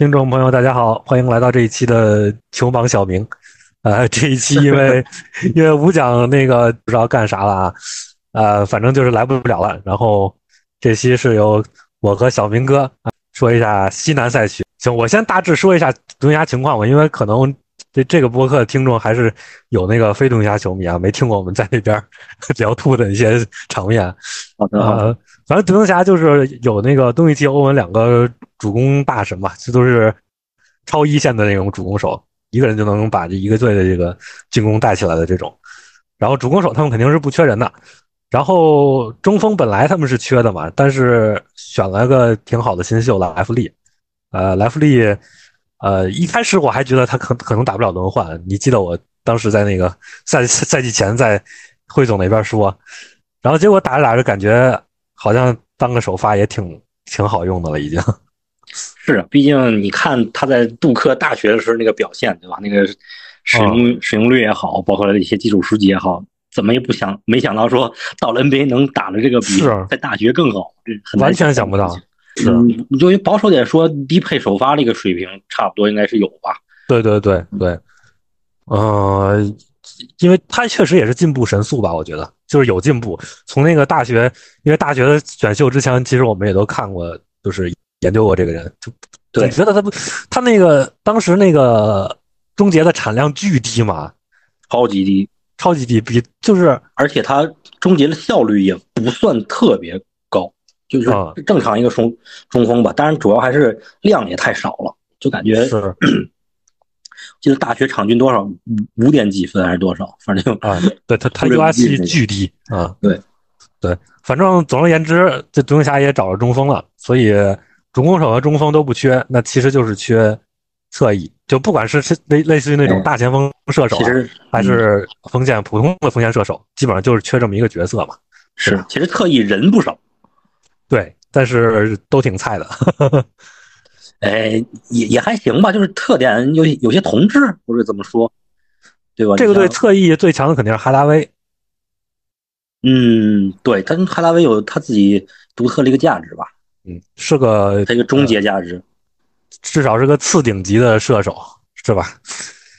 听众朋友，大家好，欢迎来到这一期的球榜小明。呃，这一期因为 因为五奖那个不知道干啥了啊，呃，反正就是来不了了。然后这期是由我和小明哥说一下西南赛区。行，我先大致说一下独行侠情况吧，因为可能这这个播客听众还是有那个非独行侠球迷啊，没听过我们在那边 聊吐的一些场面。好的，呃，反正独行侠就是有那个东契奇、欧文两个主攻大神嘛，这都是超一线的那种主攻手，一个人就能把这一个队的这个进攻带起来的这种。然后主攻手他们肯定是不缺人的，然后中锋本来他们是缺的嘛，但是选了个挺好的新秀莱弗利。呃，莱弗利，呃，一开始我还觉得他可可能打不了轮换，你记得我当时在那个赛赛季前在汇总那边说，然后结果打着打着感觉好像当个首发也挺挺好用的了，已经。是啊，毕竟你看他在杜克大学的时候那个表现，对吧？那个使用使用率也好，包括一些基础数据也好，怎么也不想没想到说到了 NBA 能打的这个比在大学更好，完全想不到。是，你就保守点说，低配首发这个水平差不多应该是有吧？对对对对，呃，因为他确实也是进步神速吧？我觉得就是有进步。从那个大学，因为大学的选秀之前，其实我们也都看过，就是研究过这个人，就对，觉得他不，他那个当时那个终结的产量巨低嘛，超级低，超级低，比就是而且他终结的效率也不算特别高。就是正常一个中中锋吧，当然主要还是量也太少了，就感觉是。记得大学场均多少五五点几分还是多少，反正啊，对他他 U R 七巨低啊，对对，反正总而言之，这独行侠也找着中锋了，所以主攻手和中锋都不缺，那其实就是缺侧翼，就不管是类类似于那种大前锋射手，其实还是锋线普通的锋线射手，基本上就是缺这么一个角色嘛。是，其实侧翼人不少。对，但是都挺菜的，哎，也也还行吧，就是特点有有些同质，或者怎么说，对吧？这个队侧翼最强的肯定是哈达威。嗯，对，他哈达威有他自己独特的一个价值吧？嗯，是个他一个终结价值，至少是个次顶级的射手，是吧？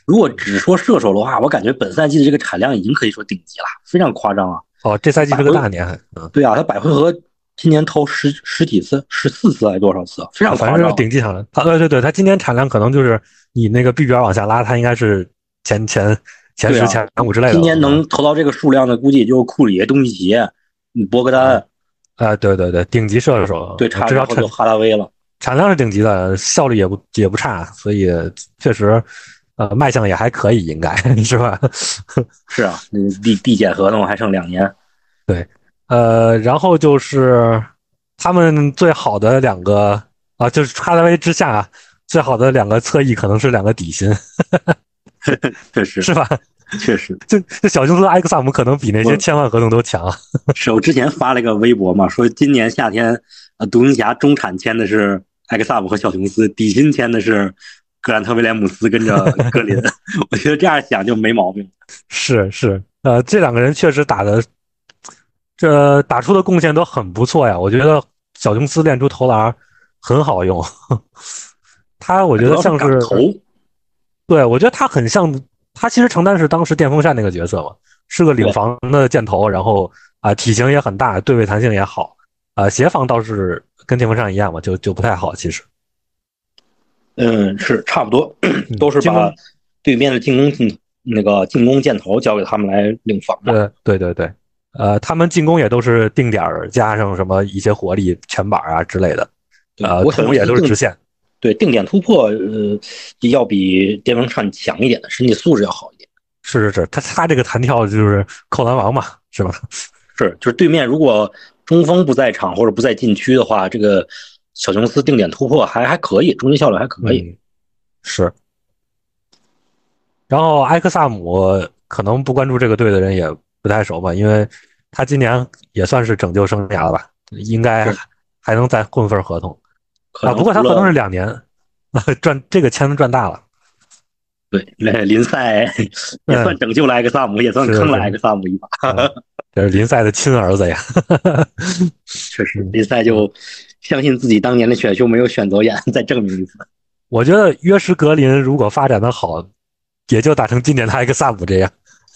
如果只说射手的话，我感觉本赛季的这个产量已经可以说顶级了，非常夸张啊！哦，这赛季是个大年，嗯，对啊，他百回合。今年投十十几次，十四次还是多少次？非常反正是顶级产量。他对对对，他今年产量可能就是你那个 B 表往下拉，他应该是前前前十、前五之类的。今年能投到这个数量的，估计就库里、东契奇、博格丹。啊，对对对，顶级射手。对，至少就哈达威了。产量是顶级的，效率也不也不差，所以确实，呃，卖相也还可以，应该 是吧？是啊，那递递减合同还剩两年。对。呃，然后就是他们最好的两个啊，就是哈达威之下最好的两个侧翼可能是两个底薪，确实是吧？确实，就这小熊斯埃克萨姆可能比那些千万合同都强。是我之前发了一个微博嘛，说今年夏天呃，独行侠中产签的是埃克萨姆和小熊斯，底薪签的是格兰特威廉姆斯跟着格林。我觉得这样想就没毛病。是是，呃，这两个人确实打的。这打出的贡献都很不错呀，我觉得小琼斯练出投篮很好用，他我觉得像是投，对我觉得他很像，他其实承担是当时电风扇那个角色嘛，是个领防的箭头，然后啊体型也很大，对位弹性也好，啊协防倒是跟电风扇一样嘛，就就不太好其实。嗯，是差不多，都是把对面的进攻进那个进攻箭头交给他们来领防的。对对对对。呃，他们进攻也都是定点儿加上什么一些火力全板啊之类的，呃，投也都是直线。对，定点突破，呃，要比电风扇强一点的，身体素质要好一点。是是是，他他这个弹跳就是扣篮王嘛，是吧？是，就是对面如果中锋不在场或者不在禁区的话，这个小琼斯定点突破还还可以，终结效率还可以。是。然后埃克萨姆可能不关注这个队的人也。不太熟吧，因为他今年也算是拯救生涯了吧，应该还能再混份合同啊。不过他合同是两年，赚这个钱赚大了。对，林赛 也算拯救了埃克萨姆，也算坑了埃克萨姆一把。这是林赛的亲儿子呀，确实，林赛就相信自己当年的选秀没有选走眼，再证明一次。我觉得约什格林如果发展的好，也就打成今年的埃克萨姆这样。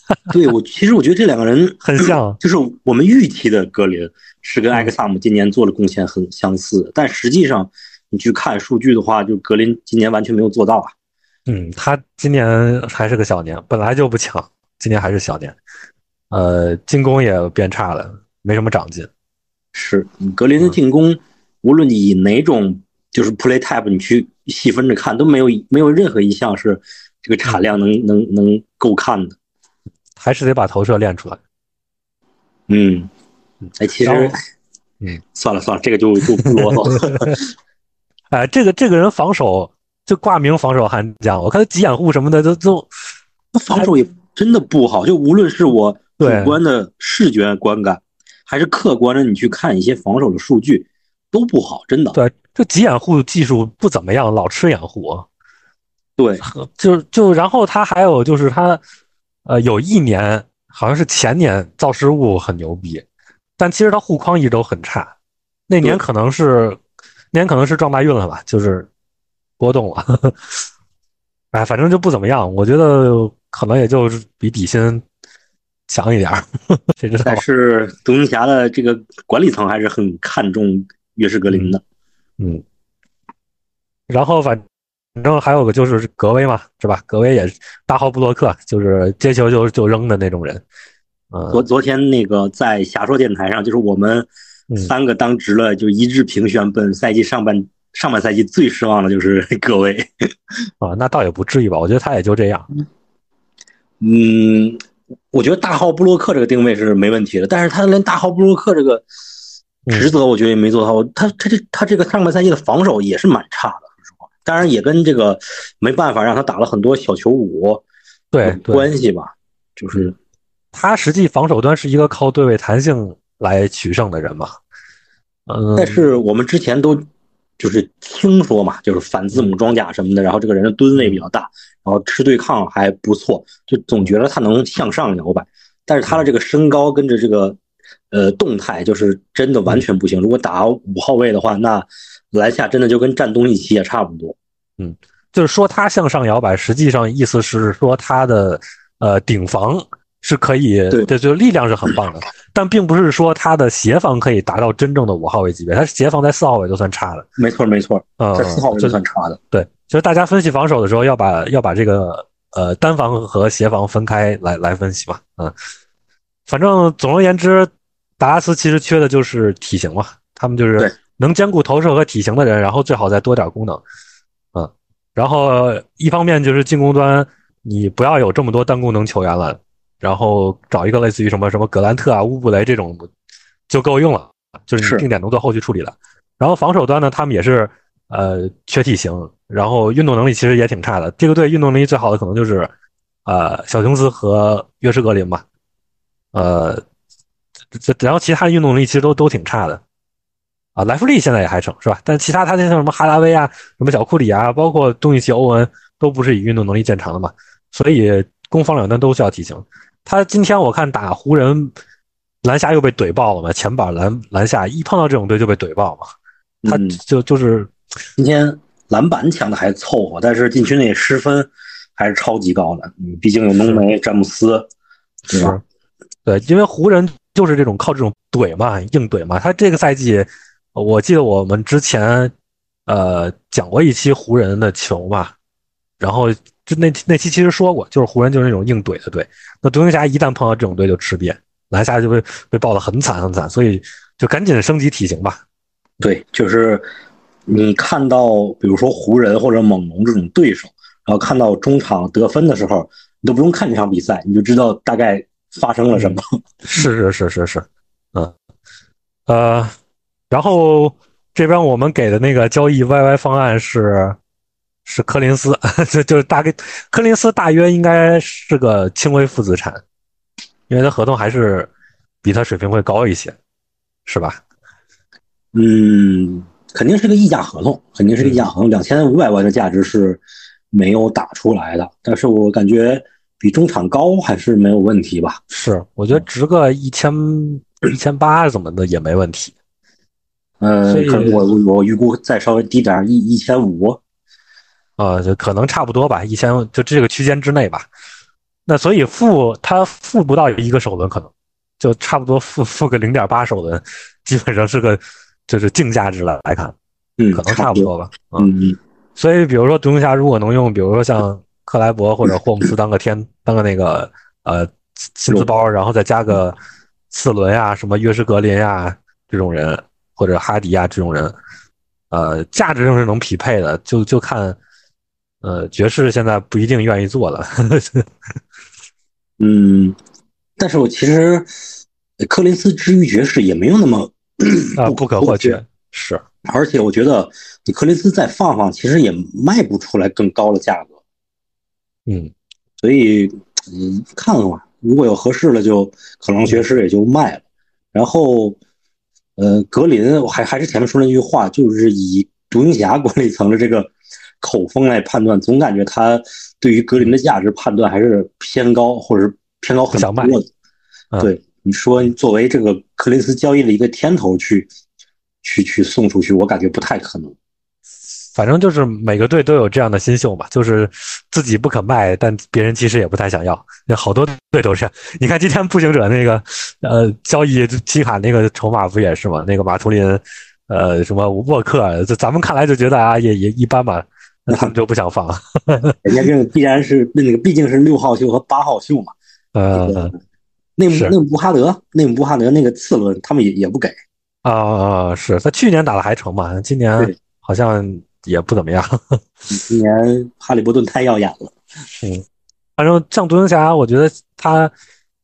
对我，其实我觉得这两个人很像，就是我们预期的格林是跟艾克萨姆今年做的贡献很相似，但实际上你去看数据的话，就格林今年完全没有做到啊。嗯，他今年还是个小年，本来就不强，今年还是小年，呃，进攻也变差了，没什么长进。是格林的进攻，无论你以哪种就是 play type 你去细分着看，都没有没有任何一项是这个产量能能能够看的，还是得把投射练出来。嗯，哎，其实，嗯，算了算了，这个就就不啰嗦。哎，这个这个人防守就挂名防守悍将，我看他急掩护什么的都都，他防守也真的不好，就无论是我主观的视觉观感。还是客观的，你去看一些防守的数据都不好，真的。对，这急掩护技术不怎么样，老吃掩护。对，就就然后他还有就是他，呃，有一年好像是前年造失误很牛逼，但其实他护框一直都很差。那年可能是那年可能是撞大运了吧，就是波动了。哎，反正就不怎么样。我觉得可能也就是比底薪。强一点儿，谁知道？但是独行侠的这个管理层还是很看重约什格林的，嗯。然后反正还有个就是格威嘛，是吧？格威也是大号布洛克，就是接球就就扔的那种人。嗯。昨昨天那个在侠说电台上，就是我们三个当值了，就一致评选本赛季上半上半赛季最失望的就是 格威。啊，那倒也不至于吧？我觉得他也就这样。嗯。我觉得大号布洛克这个定位是没问题的，但是他连大号布洛克这个职责，我觉得也没做到。他他这他这个上半赛季的防守也是蛮差的。当然也跟这个没办法让他打了很多小球五对关系吧。就是他实际防守端是一个靠对位弹性来取胜的人嘛。嗯，但是我们之前都。就是听说嘛，就是反字母装甲什么的，然后这个人的吨位比较大，然后吃对抗还不错，就总觉得他能向上摇摆。但是他的这个身高跟着这个呃动态，就是真的完全不行。如果打五号位的话，那篮下真的就跟站东契奇也差不多。嗯，就是说他向上摇摆，实际上意思是说他的呃顶防。是可以，对，就力量是很棒的，但并不是说他的协防可以达到真正的五号位级别，他协防在四号位都算差的。没错，没错，在四号位就算差的。对，就是大家分析防守的时候，要把要把这个呃单防和协防分开来来分析嘛。嗯，反正总而言之，达拉斯其实缺的就是体型嘛，他们就是能兼顾投射和体型的人，然后最好再多点功能。嗯，然后一方面就是进攻端，你不要有这么多单功能球员了。然后找一个类似于什么什么格兰特啊、乌布雷这种就够用了，就是定点能做后续处理的。然后防守端呢，他们也是呃缺体型，然后运动能力其实也挺差的。这个队运动能力最好的可能就是呃小琼斯和约什格林吧，呃，这然后其他运动能力其实都都挺差的啊。莱弗利现在也还成是吧？但其他他那像什么哈达威啊、什么小库里啊，包括东契奇、欧文都不是以运动能力见长的嘛，所以攻防两端都需要提醒。他今天我看打湖人，篮下又被怼爆了嘛？前板篮篮下一碰到这种队就被怼爆嘛？他就就是今天篮板抢的还凑合，但是禁区内失分还是超级高的。嗯，毕竟有浓眉、詹姆斯，对吧？对，因为湖人就是这种靠这种怼嘛，硬怼嘛。他这个赛季，我记得我们之前呃讲过一期湖人的球嘛，然后。就那那期其实说过，就是湖人就是那种硬怼的队。那独行侠一旦碰到这种队就吃瘪，篮下就被被爆得很惨很惨，所以就赶紧升级体型吧。对，就是你看到比如说湖人或者猛龙这种对手，然后看到中场得分的时候，你都不用看这场比赛，你就知道大概发生了什么。是是是是是，嗯呃，然后这边我们给的那个交易 YY 方案是。是柯林斯，就就是大概柯林斯大约应该是个轻微负资产，因为他合同还是比他水平会高一些，是吧？嗯，肯定是个溢价合同，肯定是个溢价合同，两千五百万的价值是没有打出来的，但是我感觉比中场高还是没有问题吧？是，我觉得值个一千一千八怎么的也没问题。嗯，我我预估再稍微低点一一千五。啊，就可能差不多吧，一千就这个区间之内吧。那所以负它负不到一个首轮，可能就差不多负负个零点八首轮，基本上是个就是净价值了来看，嗯，可能差不多吧。嗯嗯。所以比如说独行侠如果能用，比如说像克莱伯或者霍姆斯当个天当个那个呃薪资包，然后再加个次轮呀，什么约什格林呀这种人，或者哈迪亚这种人，呃，价值上是能匹配的，就就看。呃，爵士现在不一定愿意做了。嗯，但是我其实柯林斯之于爵士也没有那么啊不可或缺，是。而且我觉得你柯林斯再放放，其实也卖不出来更高的价格。嗯，所以嗯，看看吧，如果有合适的，就可能爵士也就卖了。然后，呃，格林，我还还是前面说那句话，就是以独行侠管理层的这个。口风来判断，总感觉他对于格林的价值判断还是偏高，或者是偏高很多的。对你说，作为这个克林斯交易的一个天头去去去送出去，我感觉不太可能。反正就是每个队都有这样的新秀嘛，就是自己不肯卖，但别人其实也不太想要。那好多队都是，你看今天步行者那个呃交易皮卡那个筹码不也是吗？那个马图林，呃什么沃克，就咱们看来就觉得啊也也一般吧。那他们就不想放，人家这个必然是那个毕竟是六号秀和八号秀嘛。呃，内姆内姆布哈德，内姆布哈德那个次轮他们也也不给。啊啊，是他去年打的还成嘛？今年好像也不怎么样。今年哈利波顿太耀眼了。嗯，反正像独行侠，我觉得他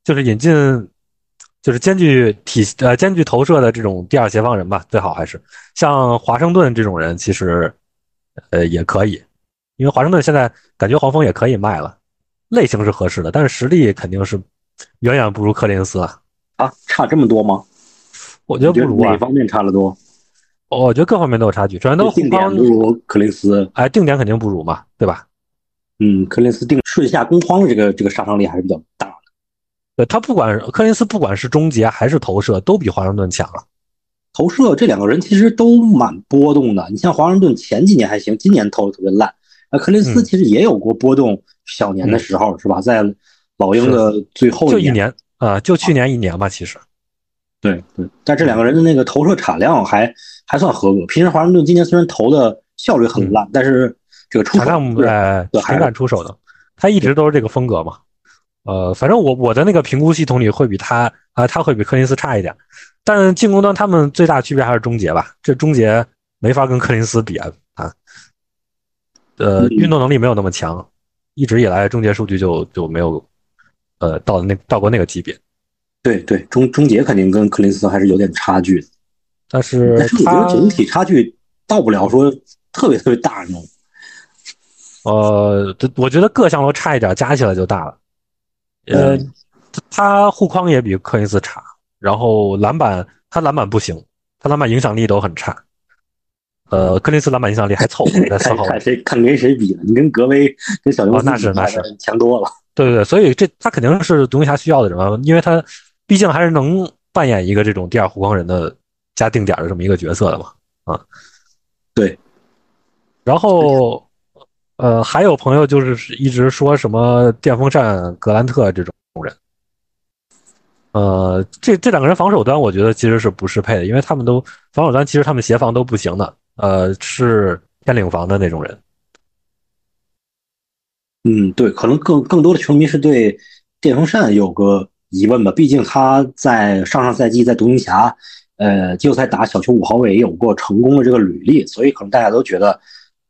就是引进，就是兼具体呃兼具投射的这种第二协防人吧，最好还是像华盛顿这种人，其实。呃，也可以，因为华盛顿现在感觉黄蜂也可以卖了，类型是合适的，但是实力肯定是远远不如柯林斯啊！啊，差这么多吗？我觉得不如啊，哪方面差得多？我觉得各方面都有差距，首先都定点不如克林斯，哎，定点肯定不如嘛，对吧？嗯，克林斯定顺下攻荒的这个这个杀伤力还是比较大的。对他不管克林斯不管是终结还是投射，都比华盛顿强啊。投射这两个人其实都蛮波动的。你像华盛顿前几年还行，今年投的特别烂。那克林斯其实也有过波动，小年的时候是吧？在老鹰的最后就一年啊，就去年一年吧，其实。对对，但这两个人的那个投射产量还还算合格。平时华盛顿今年虽然投的效率很烂，但是这个出手哎，还敢出手的，他一直都是这个风格嘛。呃，反正我我的那个评估系统里会比他啊，他会比柯林斯差一点。但进攻端他们最大区别还是终结吧，这终结没法跟柯林斯比啊啊，呃，运动能力没有那么强，一直以来终结数据就就没有，呃，到那到过那个级别。对对，终终结肯定跟柯林斯还是有点差距，但是但是我觉得整体差距到不了说特别特别大那种。呃，我觉得各项都差一点，加起来就大了。呃，他护框也比柯林斯差。然后篮板，他篮板不行，他篮板影响力都很差。呃，克林斯篮板影响力还凑合，在 四号。看谁看跟谁比了？你跟格威、跟小牛那是那是强多了。对对对，所以这他肯定是独行侠需要的人啊，因为他毕竟还是能扮演一个这种第二护框人的加定点的这么一个角色的嘛。啊，对。然后，呃，还有朋友就是一直说什么电风扇格兰特这种人。呃，这这两个人防守端，我觉得其实是不适配的，因为他们都防守端其实他们协防都不行的，呃，是偏领防的那种人。嗯，对，可能更更多的球迷是对电风扇有个疑问吧，毕竟他在上上赛季在独行侠，呃，季后赛打小球五号位也有过成功的这个履历，所以可能大家都觉得，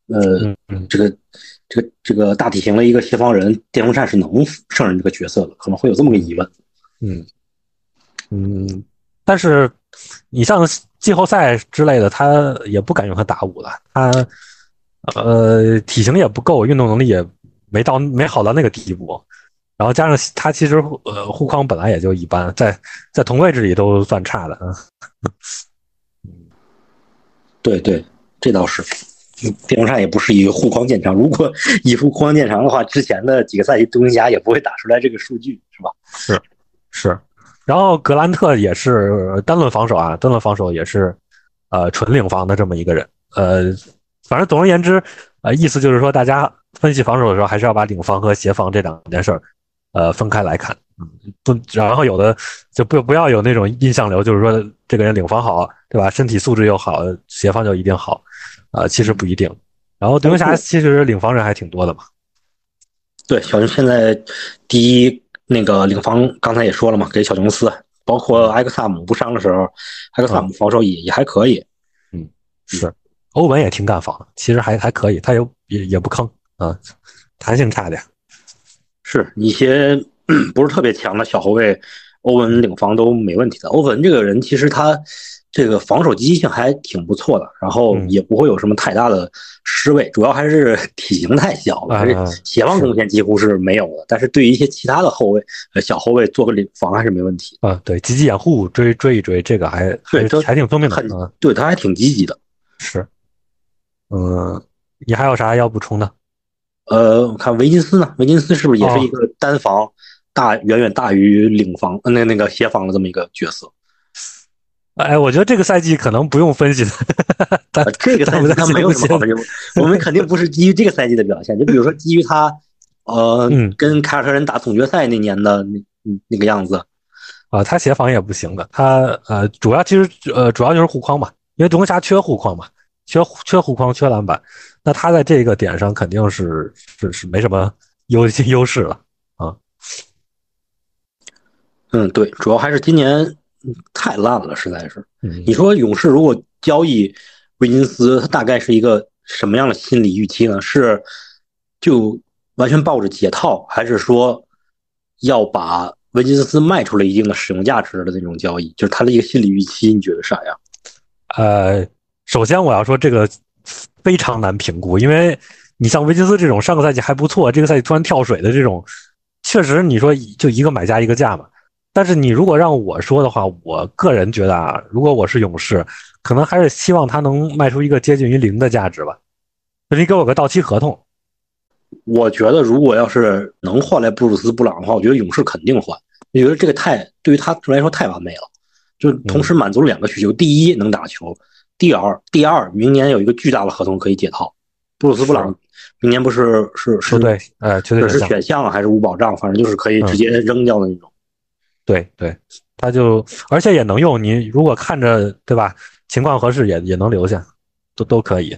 呃，这个这个这个大体型的一个协防人，电风扇是能胜任这个角色的，可能会有这么个疑问。嗯。嗯，但是你像季后赛之类的，他也不敢用他打五了。他呃体型也不够，运动能力也没到没好到那个地步。然后加上他其实呃护框本来也就一般，在在同位置里都算差的啊。对对，这倒是。电风扇也不是以护框见长，如果 以护框见长的话，之前的几个赛季独行侠也不会打出来这个数据，是吧？是是。然后格兰特也是单轮防守啊，单轮防守也是，呃，纯领防的这么一个人。呃，反正总而言之，呃，意思就是说，大家分析防守的时候，还是要把领防和协防这两件事儿，呃，分开来看。嗯，不，然后有的就不不要有那种印象流，就是说这个人领防好，对吧？身体素质又好，协防就一定好，啊，其实不一定。然后独行侠其实领防人还挺多的嘛。对，小熊现在第一那个领防刚才也说了嘛，给小琼斯，包括埃克萨姆不伤的时候，埃克萨姆防守也也还可以。嗯，是。欧文也挺敢防的，其实还还可以，他也也也不坑啊，弹性差点。是一些 不是特别强的小后卫，欧文领防都没问题的。欧文这个人其实他这个防守积极性还挺不错的，然后也不会有什么太大的失位，主要还是 体型太小了，还是协防贡献几乎是没有的。但是对于一些其他的后卫，呃小后卫做个领防还是没问题。啊，对，积极掩护追追一追，这个还对，还挺聪明的。对他还挺积极的，是。嗯，你还有啥要补充的？呃，我看维金斯呢，维金斯是不是也是一个单防大远远大于领防那那个协防的这么一个角色？哎，我觉得这个赛季可能不用分析了。这个赛季他没有什么好分析，我们肯定不是基于这个赛季的表现，就比如说基于他呃跟凯尔特人打总决赛那年的那那个样子啊，他协防也不行的，他呃主要其实呃主要就是护框嘛，因为独行侠缺护框嘛。缺缺护框，缺篮板，那他在这个点上肯定是是是没什么优 优势了啊。嗯，对，主要还是今年太烂了，实在是。你说勇士如果交易维金斯，他大概是一个什么样的心理预期呢？是就完全抱着解套，还是说要把维金斯卖出了一定的使用价值的那种交易？就是他的一个心理预期，你觉得啥样？呃。首先，我要说这个非常难评估，因为你像维金斯这种上个赛季还不错，这个赛季突然跳水的这种，确实你说就一个买家一个价嘛。但是你如果让我说的话，我个人觉得啊，如果我是勇士，可能还是希望他能卖出一个接近于零的价值吧。你给我个到期合同，我觉得如果要是能换来布鲁斯布朗的话，我觉得勇士肯定换。我觉得这个太对于他来说太完美了，就同时满足了两个需求：第一，能打球。第二，第二，明年有一个巨大的合同可以解套。布鲁斯布朗明年不是是是对，呃，确实是选项还是无保障，反正就是可以直接扔掉的那种。对对，他就而且也能用，你如果看着对吧，情况合适也也能留下，都都可以。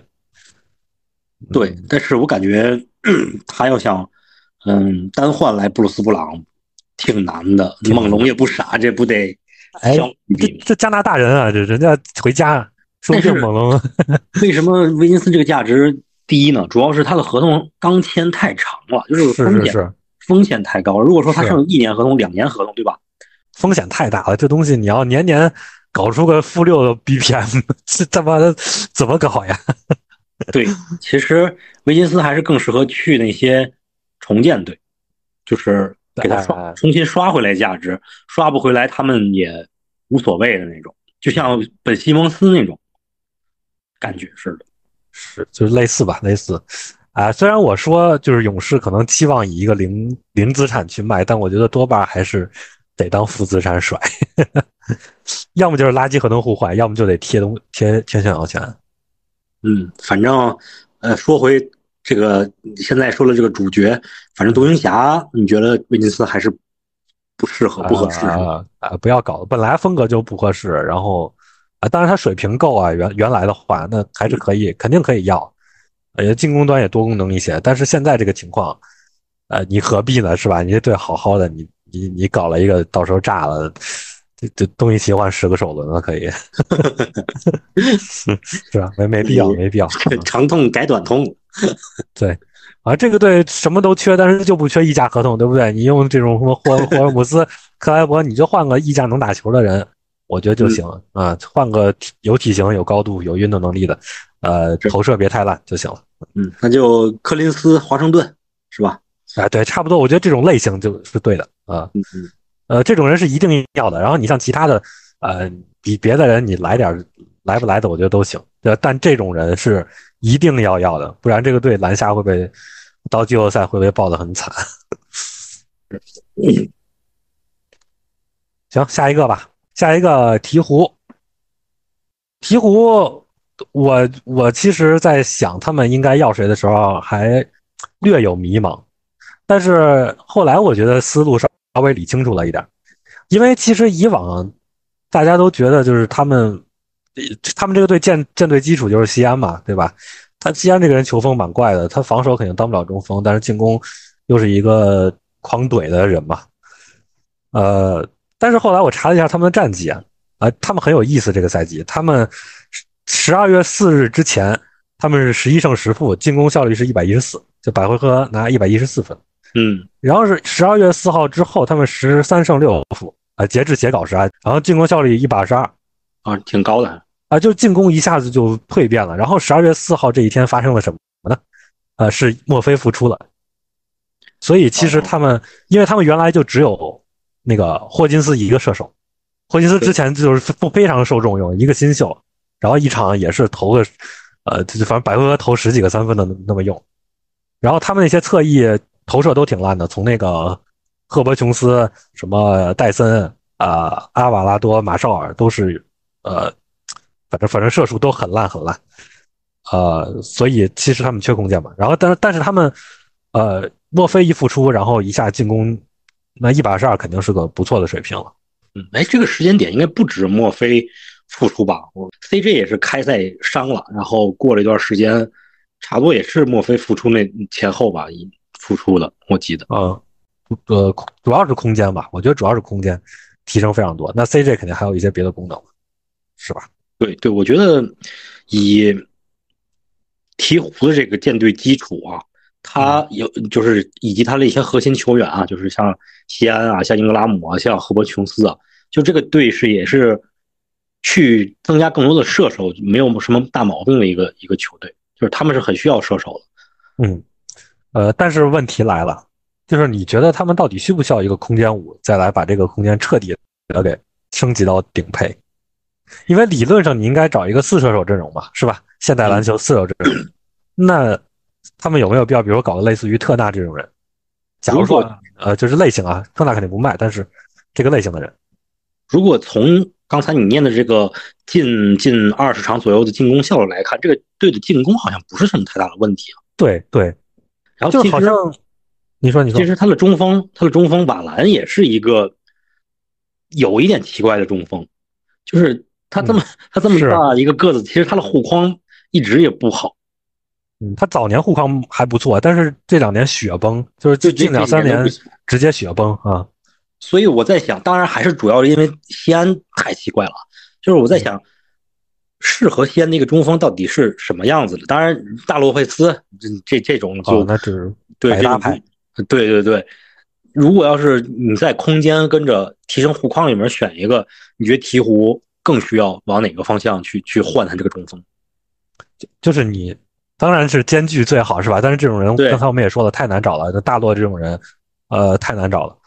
对，但是我感觉 他要想嗯单换来布鲁斯布朗挺难的，猛龙也不傻，这不得哎这这加拿大人啊，这人家回家。说不定猛龙，为什么威金斯这个价值低呢？主要是他的合同刚签太长了，就是风险风险太高。如果说他剩一年合同、两年合同，对吧？风险太大了，这东西你要年年搞出个负六的 BPM，这 他妈的怎么搞呀？对，其实维金斯还是更适合去那些重建队，就是给他刷重新刷回来价值，刷不回来他们也无所谓的那种，就像本西蒙斯那种。感觉是的，是就是类似吧，类似啊。虽然我说就是勇士可能期望以一个零零资产去卖，但我觉得多半还是得当负资产甩，要么就是垃圾合同互换，要么就得贴东贴贴选秀权。嗯，反正呃，说回这个，现在说了这个主角，反正独行侠，你觉得威金斯还是不适合，不合适啊？啊，不要搞，本来风格就不合适，然后。啊，当然他水平够啊，原原来的话那还是可以，肯定可以要，呃，进攻端也多功能一些。但是现在这个情况，呃，你何必呢？是吧？你这队好好的，你你你搞了一个，到时候炸了，这这东西切换十个首轮了，可以，是吧？没没必要，没必要，长痛改短痛。对，啊，这个队什么都缺，但是就不缺溢价合同，对不对？你用这种什么霍霍尔姆斯、克莱伯，你就换个溢价能打球的人。我觉得就行了啊，换个有体型、有高度、有运动能力的，呃，投射别太烂就行了。嗯，那就柯林斯、华盛顿是吧？哎，对，差不多。我觉得这种类型就是对的啊。嗯嗯。呃，这种人是一定要的。然后你像其他的，呃，比别的人你来点来不来的，我觉得都行。但这种人是一定要要的，不然这个队篮下会被到季后赛会被爆得很惨。行，下一个吧。下一个鹈鹕，鹈鹕我我其实，在想他们应该要谁的时候，还略有迷茫。但是后来我觉得思路稍稍微理清楚了一点，因为其实以往大家都觉得就是他们，他们这个队舰舰队基础就是西安嘛，对吧？他西安这个人球风蛮怪的，他防守肯定当不了中锋，但是进攻又是一个狂怼的人嘛。呃，但是后来我查了一下他们的战绩啊，啊，他们很有意思这个赛季，他们十二月四日之前他们是十一胜十负，进攻效率是一百一十四，就百回合拿一百一十四分。嗯，然后是十二月四号之后，他们十三胜六负啊，截至截稿时啊，然后进攻效率一百二十二啊，挺高的啊，就进攻一下子就蜕变了。然后十二月四号这一天发生了什么呢？呃，是墨菲复出了，所以其实他们，因为他们原来就只有那个霍金斯一个射手，霍金斯之前就是不非常受重用，一个新秀，然后一场也是投个，呃，就反正百回合投十几个三分的那么用，然后他们那些侧翼。投射都挺烂的，从那个赫伯琼斯、什么戴森啊、阿瓦拉多、马绍尔都是，呃，反正反正射术都很烂很烂，呃，所以其实他们缺空间嘛。然后，但是但是他们，呃，墨菲一复出，然后一下进攻，那一百二十二肯定是个不错的水平了。嗯，哎，这个时间点应该不止墨菲复出吧？我 CJ 也是开赛伤了，然后过了一段时间，差不多也是墨菲复出那前后吧。复出的，我记得，嗯，呃，主要是空间吧，我觉得主要是空间提升非常多。那 CJ 肯定还有一些别的功能，是吧？对对，我觉得以鹈鹕的这个舰队基础啊，他有就是以及他的一些核心球员啊，就是像西安啊，像英格拉姆啊，像赫伯琼斯啊，就这个队是也是去增加更多的射手，没有什么大毛病的一个一个球队，就是他们是很需要射手的，嗯。呃，但是问题来了，就是你觉得他们到底需不需要一个空间五，再来把这个空间彻底的给升级到顶配？因为理论上你应该找一个四射手阵容吧，是吧？现代篮球四射手阵容，那他们有没有必要，比如说搞个类似于特纳这种人？假如说，呃，就是类型啊，特纳肯定不卖，但是这个类型的人，如果从刚才你念的这个近近二十场左右的进攻效率来看，这个队的进攻好像不是什么太大的问题啊。对对。然后就好像，你说你说，其实他的中锋，他的中锋瓦兰也是一个有一点奇怪的中锋，就是他这么他这么大一个个子，其实他的护框一直也不好。嗯，他早年护框还不错，但是这两年雪崩，就是最近两三年直接雪崩啊。所以我在想，当然还是主要是因为西安太奇怪了，就是我在想。适合西安那个中锋到底是什么样子的？当然，大洛佩斯这这这种就对大牌，对对对。如果要是你在空间跟着提升护框里面选一个，你觉得鹈鹕更需要往哪个方向去去换他这个中锋？就就是你当然是兼具最好是吧？但是这种人刚才我们也说了，太难找了。大洛这种人，呃，太难找了。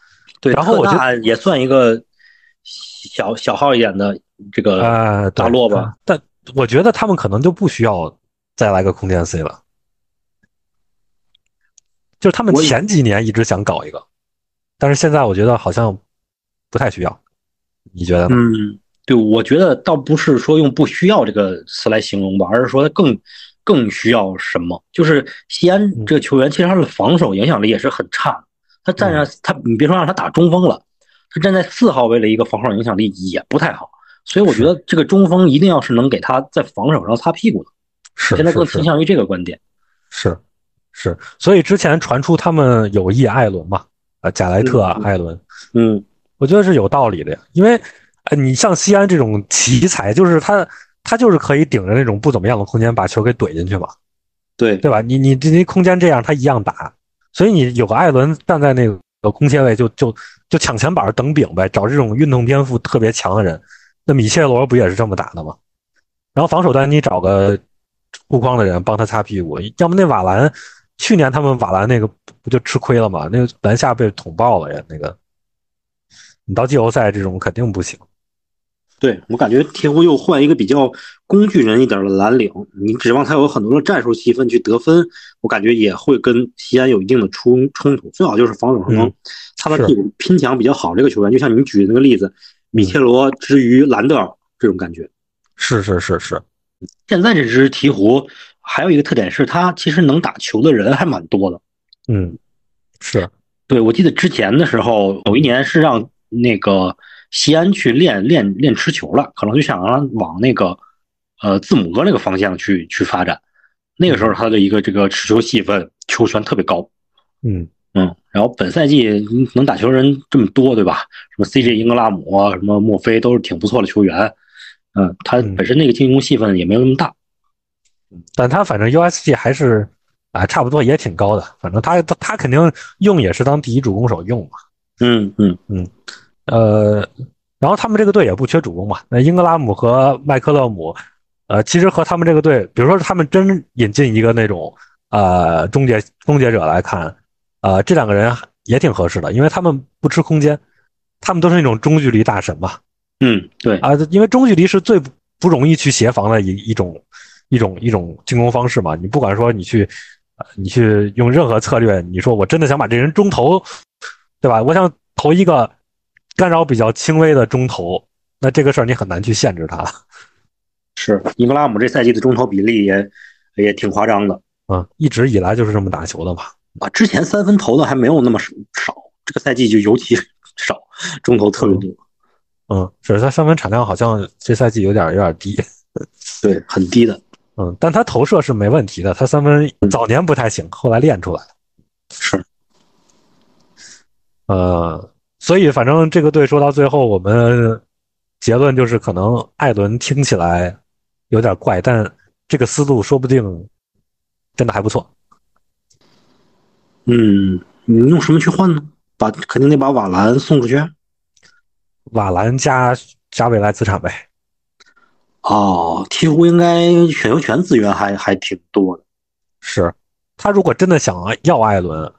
对，然后我觉得也算一个小小号一点的这个大洛吧，但。我觉得他们可能就不需要再来个空间 C 了，就是他们前几年一直想搞一个，但是现在我觉得好像不太需要，你觉得呢？嗯，对，我觉得倒不是说用不需要这个词来形容吧，而是说更更需要什么？就是西安这个球员其实他的防守影响力也是很差，他站上他，你别说让他打中锋了，他站在四号位的一个防守影响力也不太好。所以我觉得这个中锋一定要是能给他在防守上擦屁股的，是现在更倾向于这个观点。是是，所以之前传出他们有意艾伦嘛，啊，贾莱特啊艾伦，嗯，我觉得是有道理的呀，因为，呃，你像西安这种奇才，就是他他就是可以顶着那种不怎么样的空间把球给怼进去嘛，对对吧？你你你空间这样，他一样打，所以你有个艾伦站在那个空切位，就就就抢前板等饼呗，找这种运动天赋特别强的人。那米切罗不也是这么打的吗？然后防守端你找个护框的人帮他擦屁股，要么那瓦兰，去年他们瓦兰那个不就吃亏了吗？那个篮下被捅爆了呀！那个，你到季后赛这种肯定不行。对我感觉鹈鹕又换一个比较工具人一点的蓝领，你指望他有很多的战术细分去得分，我感觉也会跟西安有一定的冲冲突。最好就是防守上能擦擦屁股、拼抢比较好这个球员，就像你举的那个例子。米切罗之于兰德尔这种感觉，是是是是，现在这支鹈鹕还有一个特点是，它其实能打球的人还蛮多的。嗯，是对，我记得之前的时候，有一年是让那个西安去练练练持球了，可能就想让往那个呃字母哥那个方向去去发展。那个时候他的一个这个持球戏份、球权特别高。嗯嗯，然后本赛季能打球人这么多，对吧？什么 CJ 英格拉姆啊，什么墨菲都是挺不错的球员。嗯，他本身那个进攻戏份也没有那么大。但他反正 USG 还是啊，差不多也挺高的。反正他他他肯定用也是当第一主攻手用嘛。嗯嗯嗯，呃，然后他们这个队也不缺主攻嘛。那英格拉姆和麦克勒姆，呃，其实和他们这个队，比如说他们真引进一个那种呃终结终结者来看，呃，这两个人也挺合适的，因为他们不吃空间，他们都是那种中距离大神嘛。嗯，对啊，因为中距离是最不容易去协防的一一种。一种一种进攻方式嘛，你不管说你去，你去用任何策略，你说我真的想把这人中投，对吧？我想投一个干扰比较轻微的中投，那这个事儿你很难去限制他。是英格拉姆这赛季的中投比例也也挺夸张的，嗯，一直以来就是这么打球的吧。啊，之前三分投的还没有那么少，这个赛季就尤其 少，中投特别多。嗯，是他三分产量好像这赛季有点有点低，对，很低的。嗯，但他投射是没问题的，他三分早年不太行，后来练出来了。是，呃，所以反正这个队说到最后，我们结论就是可能艾伦听起来有点怪，但这个思路说不定真的还不错。嗯，你用什么去换呢？把肯定得把瓦兰送出去。瓦兰加加未来资产呗。哦，鹈鹕应该选秀权资源还还挺多的。是，他如果真的想要艾伦，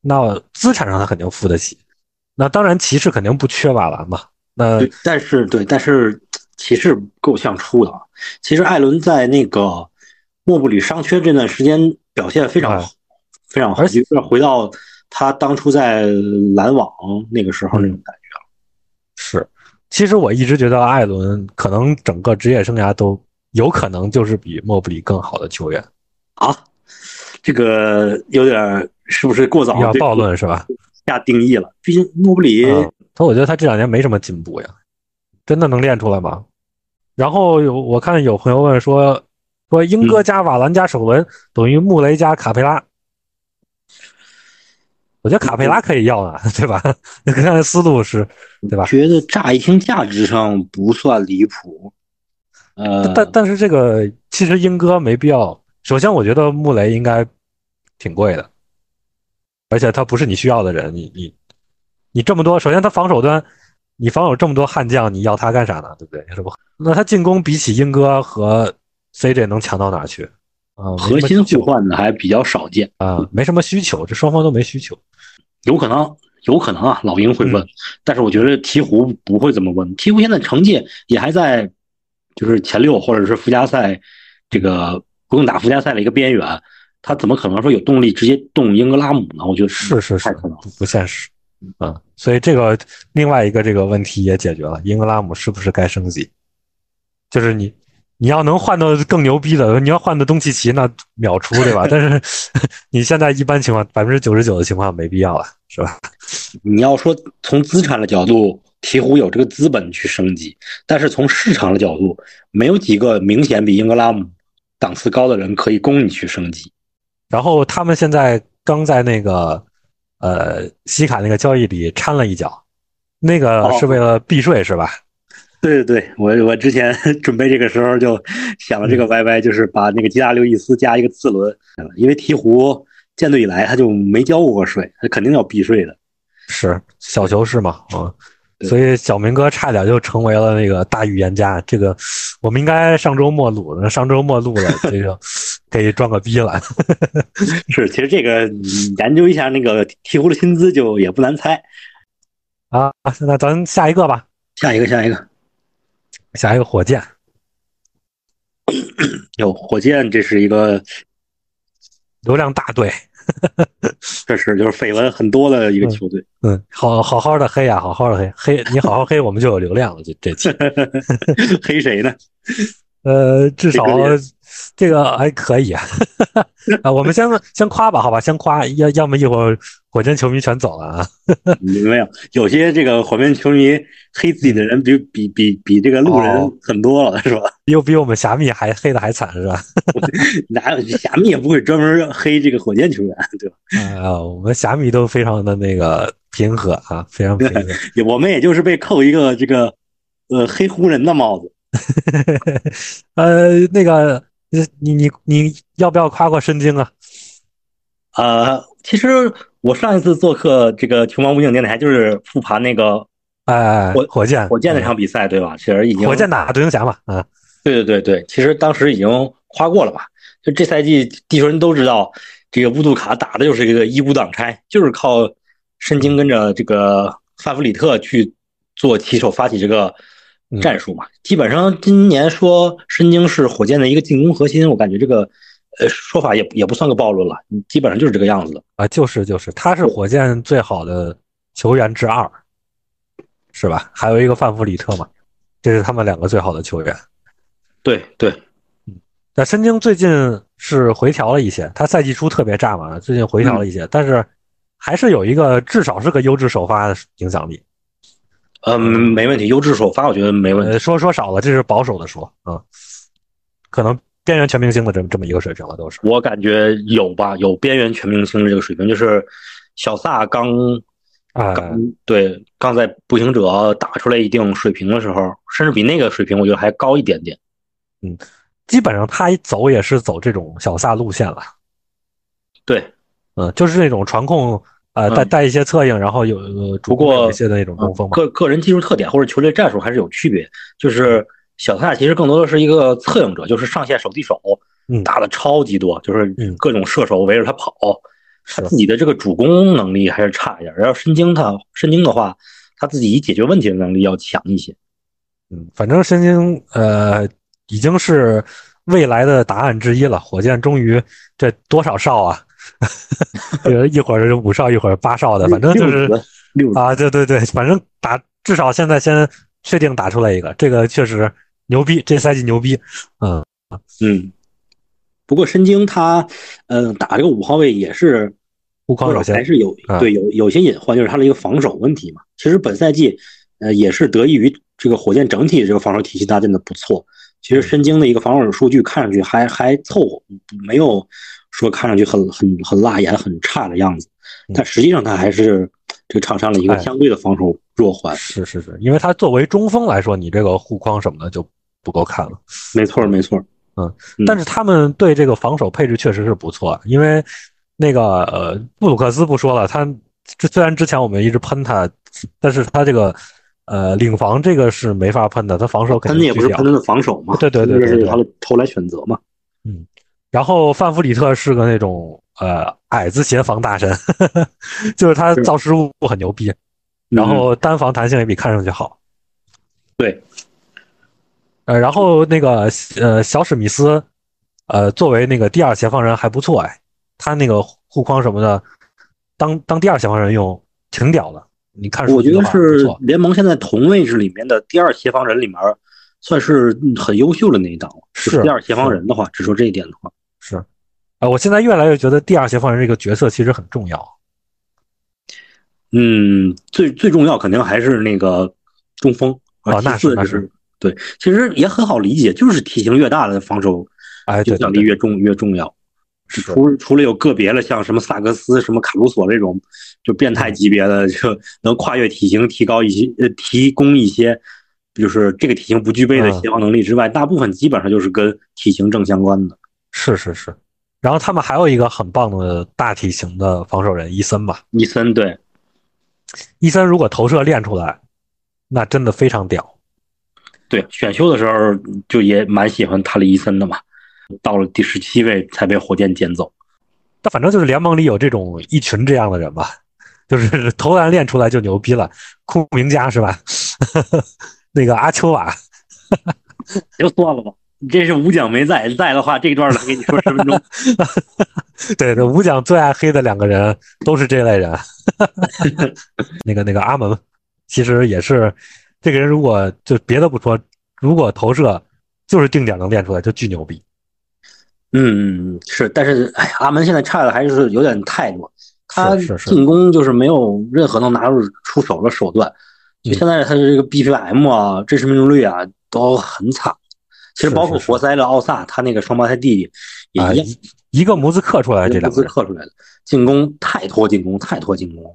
那资产上他肯定付得起。那当然，骑士肯定不缺瓦兰嘛。那但是对，但是骑士够呛出的。其实艾伦在那个莫布里伤缺这段时间表现非常好，非常好，而且回到他当初在篮网那个时候那种感觉了。是。其实我一直觉得艾伦可能整个职业生涯都有可能就是比莫布里更好的球员啊，这个有点是不是过早要暴论是吧？下定义了，毕竟诺布里，他我觉得他这两年没什么进步呀，真的能练出来吗？然后有我看有朋友问说说英哥加瓦兰加首轮等于穆雷加卡佩拉。我觉得卡佩拉可以要啊，对吧？你看思路是，对吧？觉得乍一听价值上不算离谱，呃，但但是这个其实英哥没必要。首先，我觉得穆雷应该挺贵的，而且他不是你需要的人。你你你这么多，首先他防守端，你防守这么多悍将，你要他干啥呢？对不对？是不？那他进攻比起英哥和 CJ 能强到哪去？啊，核心互换的还比较少见啊，没什么需求，这双方都没需求。有可能，有可能啊，老鹰会问，但是我觉得鹈鹕不会这么问。鹈鹕现在成绩也还在，就是前六或者是附加赛这个不用打附加赛的一个边缘，他怎么可能说有动力直接动英格拉姆呢？我觉得是是是，可能不现实。嗯，所以这个另外一个这个问题也解决了，英格拉姆是不是该升级？就是你。你要能换到更牛逼的，你要换的东契奇那秒出，对吧？但是 你现在一般情况百分之九十九的情况没必要了，是吧？你要说从资产的角度，鹈鹕有这个资本去升级，但是从市场的角度，没有几个明显比英格拉姆档次高的人可以供你去升级。然后他们现在刚在那个呃西卡那个交易里掺了一脚，那个是为了避税，是吧？对对对，我我之前 准备这个时候就想了这个 YY，就是把那个吉达刘易斯加一个次轮，因为鹈鹕建队以来他就没交过税，他肯定要避税的。是小球是吗？啊，所以小明哥差点就成为了那个大预言家。这个 我们应该上周末录的，上周末录了，这个可以装个逼了。是，其实这个研究一下那个鹈鹕的薪资就也不难猜。啊，那咱下一个吧。下一个，下一个。下一个火箭，有火箭，这是一个流量大队，这是就是绯闻很多的一个球队。嗯，好好好的黑呀，好好的黑黑，你好好黑，我们就有流量了。这这期 黑谁呢？呃，至少这个还可以 啊。我们先先夸吧，好吧，先夸，要要么一会儿火箭球迷全走了啊。没有，有些这个火箭球迷黑自己的人比比比比这个路人很多了，是吧？又比我们侠密还黑的还惨，是吧？哪有侠密也不会专门黑这个火箭球员，对吧？啊，我们侠密都非常的那个平和啊，非常平和。我们也就是被扣一个这个呃黑湖人的帽子。呃，那个，你你你要不要夸夸申京啊？呃，其实我上一次做客这个球王无影电台，就是复盘那个，哎，火火箭火箭那场比赛，对吧？其实已经火箭打独行侠嘛，啊，对对对对，其实当时已经夸过了嘛？就这赛季，地球人都知道，这个乌杜卡打的就是一个一五挡拆，就是靠申京跟着这个范弗里特去做起手发起这个。战术嘛，基本上今年说申京是火箭的一个进攻核心，我感觉这个呃说法也也不算个暴论了，基本上就是这个样子的。啊，就是就是，他是火箭最好的球员之二，是吧？还有一个范弗里特嘛，这是他们两个最好的球员。对对，嗯，那申京最近是回调了一些，他赛季初特别炸嘛，最近回调了一些，但是还是有一个至少是个优质首发的影响力。嗯，没问题，优质首发我觉得没问题。说说少了，这是保守的说啊，可能边缘全明星的这么这么一个水平了，都是。我感觉有吧，有边缘全明星的这个水平，就是小萨刚啊，对，刚在步行者打出来一定水平的时候，甚至比那个水平我觉得还高一点点。嗯，基本上他一走也是走这种小萨路线了。对，嗯，就是那种传控。呃，带带一些策应，然后有不过一些的那种中锋个个人技术特点或者球队战术还是有区别。就是小萨其实更多的是一个策应者，就是上线手递手，打的超级多，就是各种射手围着他跑。他自己的这个主攻能力还是差一点。然后申京他申京的话，他自己解决问题的能力要强一些。嗯，反正申京呃已经是未来的答案之一了。火箭终于这多少哨啊！一会儿是五少，一会儿八少的，反正就是啊，对对对，反正打至少现在先确定打出来一个，这个确实牛逼，这赛季牛逼，嗯嗯。不过申京他嗯打这个五号位也是护框有些还是有对有有些隐患，就是他的一个防守问题嘛。其实本赛季呃也是得益于这个火箭整体这个防守体系搭建的不错。其实申京的一个防守数据看上去还还凑合，没有。说看上去很很很辣眼、很差的样子，但实际上他还是这个场上的一个相对的防守弱环。是是是，因为他作为中锋来说，你这个护框什么的就不够看了。没错没错，嗯，但是他们对这个防守配置确实是不错，因为那个呃布鲁克斯不说了，他这虽然之前我们一直喷他，但是他这个呃领防这个是没法喷的，他防守肯定也不是喷他的防守嘛，对对对，这是他的投篮选择嘛，嗯。然后范弗里特是个那种呃矮子协防大神，就是他造失误很牛逼，然后单防弹性也比看上去好。对，呃，然后那个呃小史密斯，呃作为那个第二协防人还不错哎，他那个护框什么的，当当第二协防人用挺屌的。你看，我觉得是联盟现在同位置里面的第二协防人里面算是很优秀的那一档了。是第二协防人的话，只说这一点的话。是，啊，我现在越来越觉得第二协防人这个角色其实很重要。嗯，最最重要肯定还是那个中锋啊，那是那是对，其实也很好理解，就是体型越大的防守影响力越重越重要。除除了有个别的像什么萨格斯、什么卡鲁索这种就变态级别的，就能跨越体型提高一些呃提供一些，就是这个体型不具备的协防能力之外，大部分基本上就是跟体型正相关的。是是是，然后他们还有一个很棒的大体型的防守人伊森吧？伊森对，伊森如果投射练出来，那真的非常屌。对，选秀的时候就也蛮喜欢塔利伊森的嘛，到了第十七位才被火箭捡走。但反正就是联盟里有这种一群这样的人吧，就是 投篮练出来就牛逼了。库明加是吧？那个阿丘瓦，就算了吧。你这是五奖没在，在的话这段能给你说十分钟。对这，五奖最爱黑的两个人都是这类人。那个那个阿蒙，其实也是这个人。如果就别的不说，如果投射就是定点能练出来，就巨牛逼。嗯，是，但是哎，阿门现在差的还是有点太多，他进攻就是没有任何能拿出出手的手段，就嗯现在他的这个 BPM 啊、真实命中率啊都很惨。其实包括活塞的奥萨，他那个双胞胎弟弟也啊，一样，一一个模子刻出来的这两个人，刻出来的进攻太拖进攻，太拖进攻了。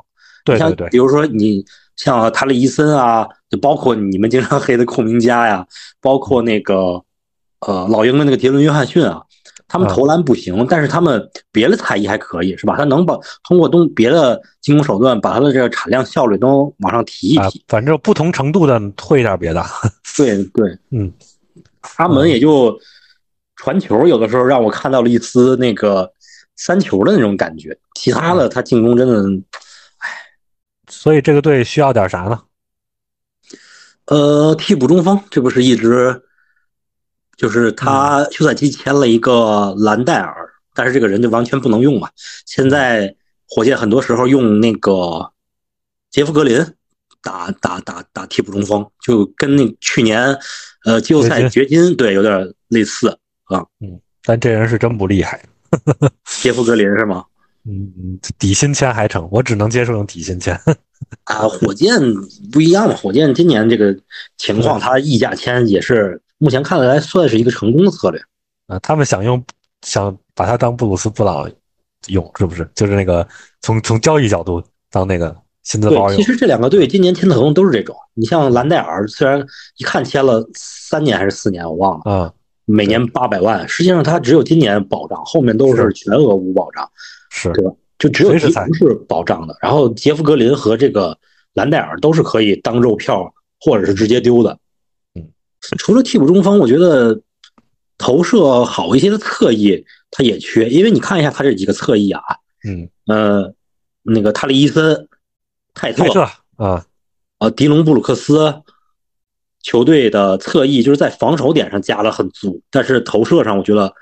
你像对对对比，如说你像塔里伊森啊，就包括你们经常 黑的库明加呀，包括那个呃老鹰的那个杰伦约翰逊啊，他们啊投篮不行，但是他们别的才艺还可以，是吧？他能把通过东别的进攻手段，把他的这个产量效率都往上提一啊提。，反正不同程度的会一点别的，对对，嗯，阿门也就传球，有的时候让我看到了一丝那个三球的那种感觉，其他的他进攻真的所以这个队需要点啥呢？呃，替补中锋，这不是一直就是他休赛期签了一个兰戴尔，但是这个人就完全不能用嘛。现在火箭很多时候用那个杰夫格林打打打打替补中锋，就跟那去年呃季后赛 掘金对有点类似啊。嗯。但这人是真不厉害，杰夫格林是吗？嗯，底薪签还成，我只能接受用底薪签。啊，火箭不一样嘛，火箭今年这个情况，他溢价签也是目前看来算是一个成功的策略。啊，他们想用想把他当布鲁斯布朗用，是不是？就是那个从从交易角度当那个薪资包对，其。实这两个队今年签的合同都是这种。你像兰戴尔，虽然一看签了三年还是四年，我忘了，啊，每年八百万，实际上他只有今年保障，后面都是全额无保障，是对吧？就只有随时裁迪龙是保障的。然后杰夫格林和这个兰戴尔都是可以当肉票，或者是直接丢的。嗯，除了替补中锋，我觉得投射好一些的侧翼他也缺，因为你看一下他这几个侧翼啊，嗯，呃，那个塔利伊森、泰特啊，呃，迪隆布鲁克斯球队的侧翼就是在防守点上加了很足，但是投射上我觉得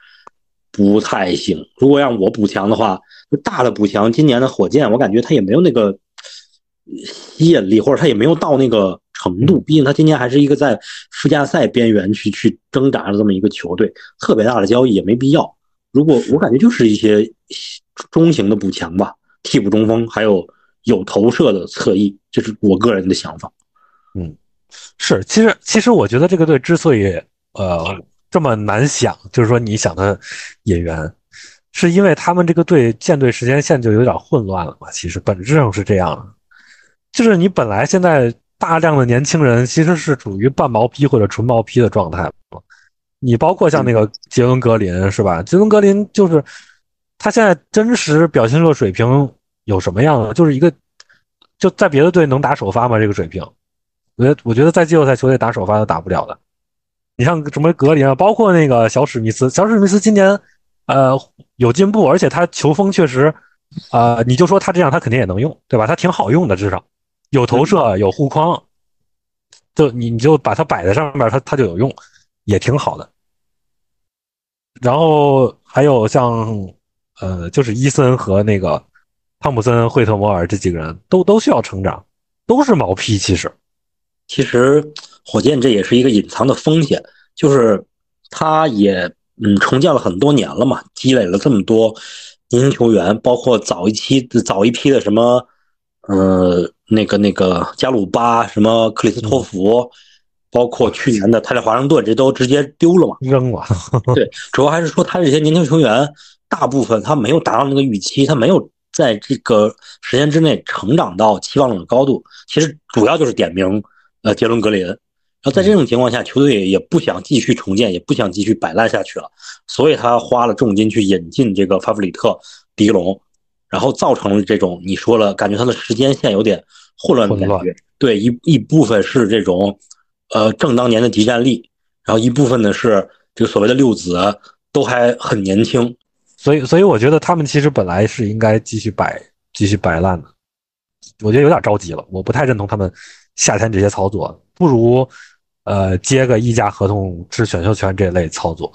不太行。如果让我补强的话，就大的补强，今年的火箭我感觉他也没有那个吸引力，或者他也没有到那个程度。毕竟他今年还是一个在附加赛边缘去去挣扎的这么一个球队，特别大的交易也没必要。如果我感觉就是一些中型的补强吧，替补中锋还有有投射的侧翼，这是我个人的想法。嗯是，其实其实我觉得这个队之所以呃这么难想，就是说你想的演员，是因为他们这个队建队时间线就有点混乱了嘛。其实本质上是这样的，就是你本来现在大量的年轻人其实是处于半毛坯或者纯毛坯的状态。你包括像那个杰伦格林是吧？杰伦格林就是他现在真实表现出的水平有什么样的？就是一个就在别的队能打首发吗？这个水平？我觉得，我觉得在季后赛球队打首发都打不了的。你像什么格林啊，包括那个小史密斯，小史密斯今年呃有进步，而且他球风确实，呃，你就说他这样，他肯定也能用，对吧？他挺好用的，至少有投射，有护框，就你你就把它摆在上面，他他就有用，也挺好的。然后还有像呃，就是伊森和那个汤普森、惠特摩尔这几个人都都需要成长，都是毛坯，其实。其实火箭这也是一个隐藏的风险，就是他也嗯重建了很多年了嘛，积累了这么多年轻球员，包括早一期早一批的什么呃那个那个加鲁巴，什么克里斯托弗，包括去年的泰勒华盛顿，这都直接丢了嘛。扔了，对，主要还是说他这些年轻球员大部分他没有达到那个预期，他没有在这个时间之内成长到期望中的高度。其实主要就是点名呃杰伦格林，然后在这种情况下，球队也不想继续重建，也不想继续摆烂下去了，所以他花了重金去引进这个法弗里特、迪龙，然后造成了这种你说了，感觉他的时间线有点混乱的感觉。对，一一部分是这种呃正当年的集战力，然后一部分呢是这个所谓的六子都还很年轻，所以所以我觉得他们其实本来是应该继续摆继续摆烂的，我觉得有点着急了，我不太认同他们夏天这些操作，不如呃接个溢价合同吃选秀权这类操作，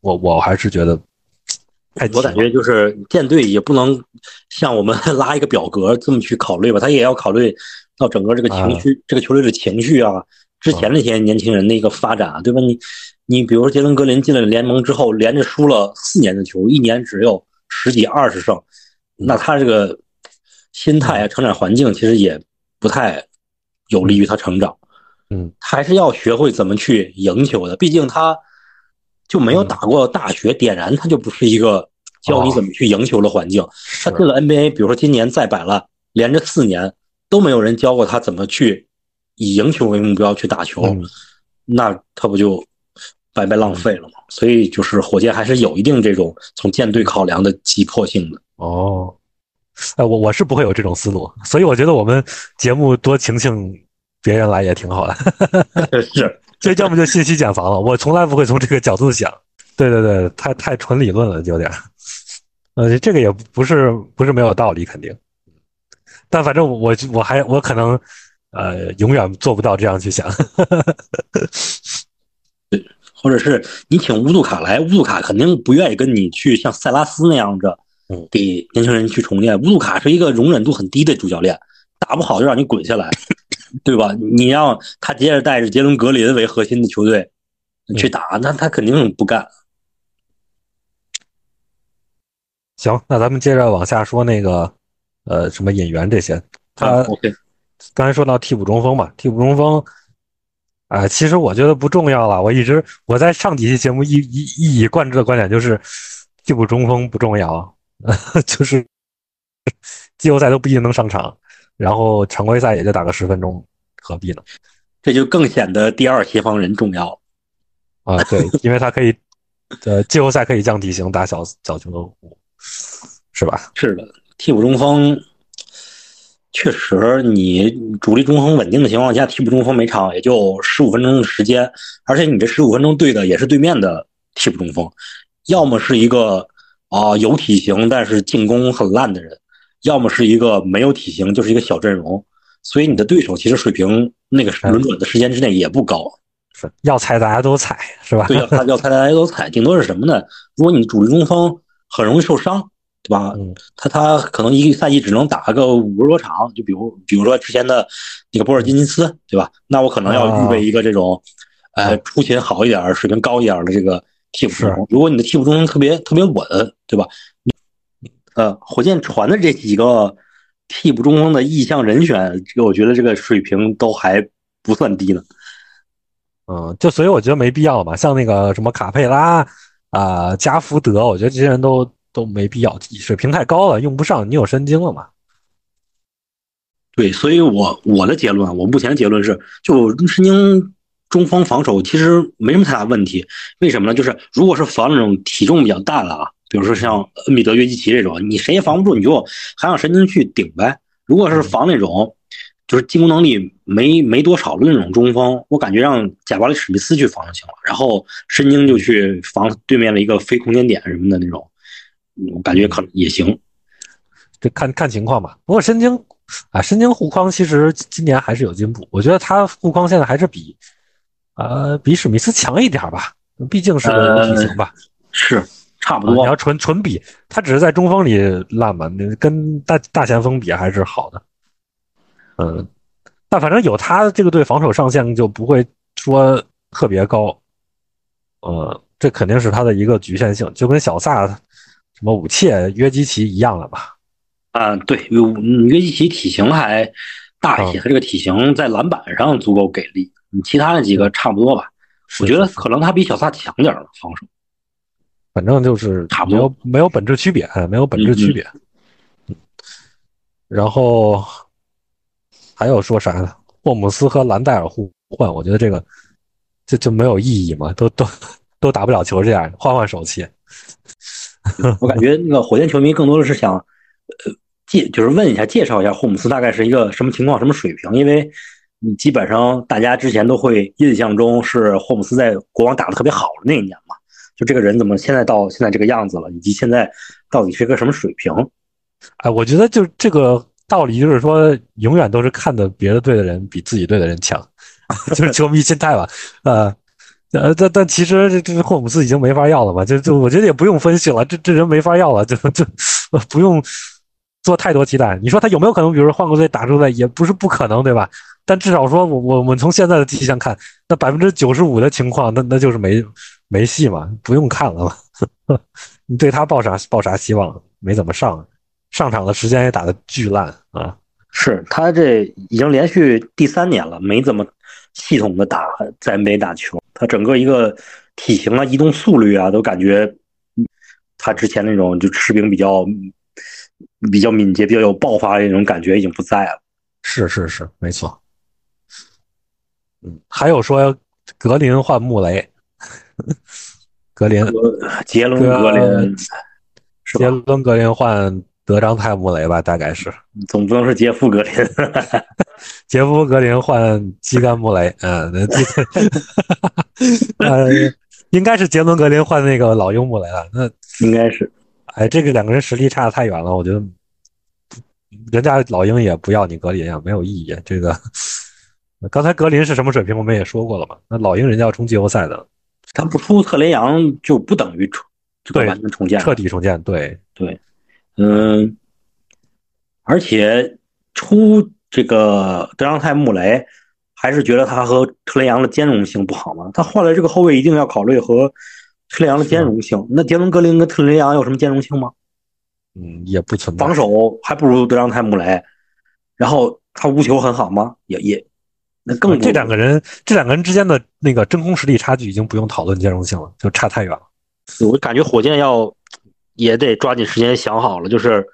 我我还是觉得太我感觉就是舰队也不能像我们 拉一个表格这么去考虑吧，他也要考虑到整个这个情绪，这个球队的情绪啊，之前那些年轻人的一个发展啊，对吧？你你比如说杰伦格林进了联盟之后，连着输了四年的球，一年只有十几二十胜，那他这个心态啊、成长环境其实也不太有利于他成长。嗯，还是要学会怎么去赢球的，毕竟他就没有打过大学，点燃他就不是一个教你怎么去赢球的环境。他进了 NBA，比如说今年再摆烂连着四年都没有人教过他怎么去以赢球为目标去打球，那他不就白白浪费了吗？所以就是火箭还是有一定这种从舰队考量的急迫性的。哦，哎，我我是不会有这种思路，所以我觉得我们节目多请请。别人来也挺好的，是，这要么就信息茧房了。我从来不会从这个角度想。对对对，太太纯理论了，有点。呃，这个也不是不是没有道理，肯定。但反正我我还我可能呃永远做不到这样去想。对，或者是你请乌杜卡来，乌杜卡肯定不愿意跟你去像塞拉斯那样的，给年轻人去重建。乌杜卡是一个容忍度很低的主教练，打不好就让你滚下来。对吧？你让他接着带着杰伦格林为核心的球队去打，那他肯定不干。行，那咱们接着往下说那个，呃，什么引援这些。他 OK，刚才说到替补中锋嘛，替补中锋，啊，其实我觉得不重要了。我一直我在上几期节目一一一以贯之的观点就是，替补中锋不重要，就是季后赛都不一定能上场。然后常规赛也就打个十分钟，何必呢？这就更显得第二协防人重要啊！对，因为他可以，呃，季后赛可以降体型打小小球的，是吧？是的，替补中锋确实，你主力中锋稳定的情况下，替补中锋每场也就十五分钟的时间，而且你这十五分钟对的也是对面的替补中锋，要么是一个啊有体型但是进攻很烂的人。要么是一个没有体型，就是一个小阵容，所以你的对手其实水平那个轮转的时间之内也不高。是要踩大家都踩，是吧？对，要要踩大家都踩，顶多是什么呢？如果你主力中锋很容易受伤，对吧？嗯，他他可能一个赛季只能打个五十多场，就比如比如说之前的那个波尔津吉斯，对吧？那我可能要预备一个这种，呃，出勤好一点、水平高一点的这个替补中锋。如果你的替补中锋特别特别稳，对吧？呃，火箭传的这几个替补中锋的意向人选，这个我觉得这个水平都还不算低呢。嗯，就所以我觉得没必要嘛。像那个什么卡佩拉啊、加福德，我觉得这些人都都没必要，水平太高了，用不上。你有神经了嘛？对，所以我我的结论，我目前的结论是，就神经中锋防守其实没什么太大问题。为什么呢？就是如果是防那种体重比较大的啊。比如说像恩比德、约基奇这种，你谁也防不住，你就还让神经去顶呗。如果是防那种就是进攻能力没没多少的那种中锋，我感觉让贾巴里史密斯去防就行了，然后神经就去防对面的一个非空间点什么的那种，我感觉可能也行。这看看情况吧。不过申京啊，申京护框其实今年还是有进步，我觉得他护框现在还是比呃比史密斯强一点吧，毕竟是个体型吧。是。差不多，你要纯纯比，他只是在中锋里烂吧，那跟大大前锋比还是好的。嗯，但反正有他这个队防守上限就不会说特别高。呃，这肯定是他的一个局限性，就跟小萨、什么武器、约基奇一样了吧？啊，对，约基奇体型还大一些，他这个体型在篮板上足够给力，你其他的几个差不多吧？我觉得可能他比小萨强点了防守。反正就是差不多没有本质区别，没有本质区别。然后还有说啥呢？霍姆斯和兰戴尔互换，我觉得这个这就没有意义嘛，都都都打不了球，这样换换手气。我感觉那个火箭球迷更多的是想呃介，就是问一下，介绍一下霍姆斯大概是一个什么情况、什么水平，因为你基本上大家之前都会印象中是霍姆斯在国王打的特别好的那一年嘛。就这个人怎么现在到现在这个样子了，以及现在到底是个什么水平？哎，我觉得就这个道理，就是说永远都是看的别的队的人比自己队的人强，就是球迷心态吧。呃，呃，但但其实这这霍姆斯已经没法要了嘛，就就我觉得也不用分析了，这这人没法要了，就就不用做太多期待。你说他有没有可能，比如说换个队打出来，也不是不可能，对吧？但至少说我我们从现在的迹象看，那百分之九十五的情况，那那就是没没戏嘛，不用看了嘛。你对他抱啥抱啥希望？没怎么上，上场的时间也打的巨烂啊。是他这已经连续第三年了，没怎么系统的打在 NBA 打球。他整个一个体型啊、移动速率啊，都感觉他之前那种就吃兵比较比较敏捷、比较有爆发的那种感觉已经不在了。是是是，没错。嗯，还有说格林换穆雷，格林杰伦格林，杰伦格林换德章泰穆雷吧，大概是。总不能是杰夫格林，杰夫格林换基甘穆雷，嗯，那 呃，应该是杰伦格林换那个老鹰穆雷了，那应该是。哎，这个两个人实力差的太远了，我觉得人家老鹰也不要你格林啊，没有意义。这个。刚才格林是什么水平？我们也说过了嘛。那老鹰人家要冲季后赛的，他不出特雷杨就不等于重，对，完全重建，彻底重建。对对，嗯，而且出这个德章泰·穆雷，还是觉得他和特雷杨的兼容性不好吗？他换了这个后卫，一定要考虑和特雷杨的兼容性。那杰伦·格林跟特雷杨有什么兼容性吗？嗯，也不存在。防守还不如德章泰·穆雷，然后他无球很好吗？也也。那更这两个人，这两个人之间的那个真空实力差距已经不用讨论兼容性了，就差太远了。我感觉火箭要也得抓紧时间想好了，就是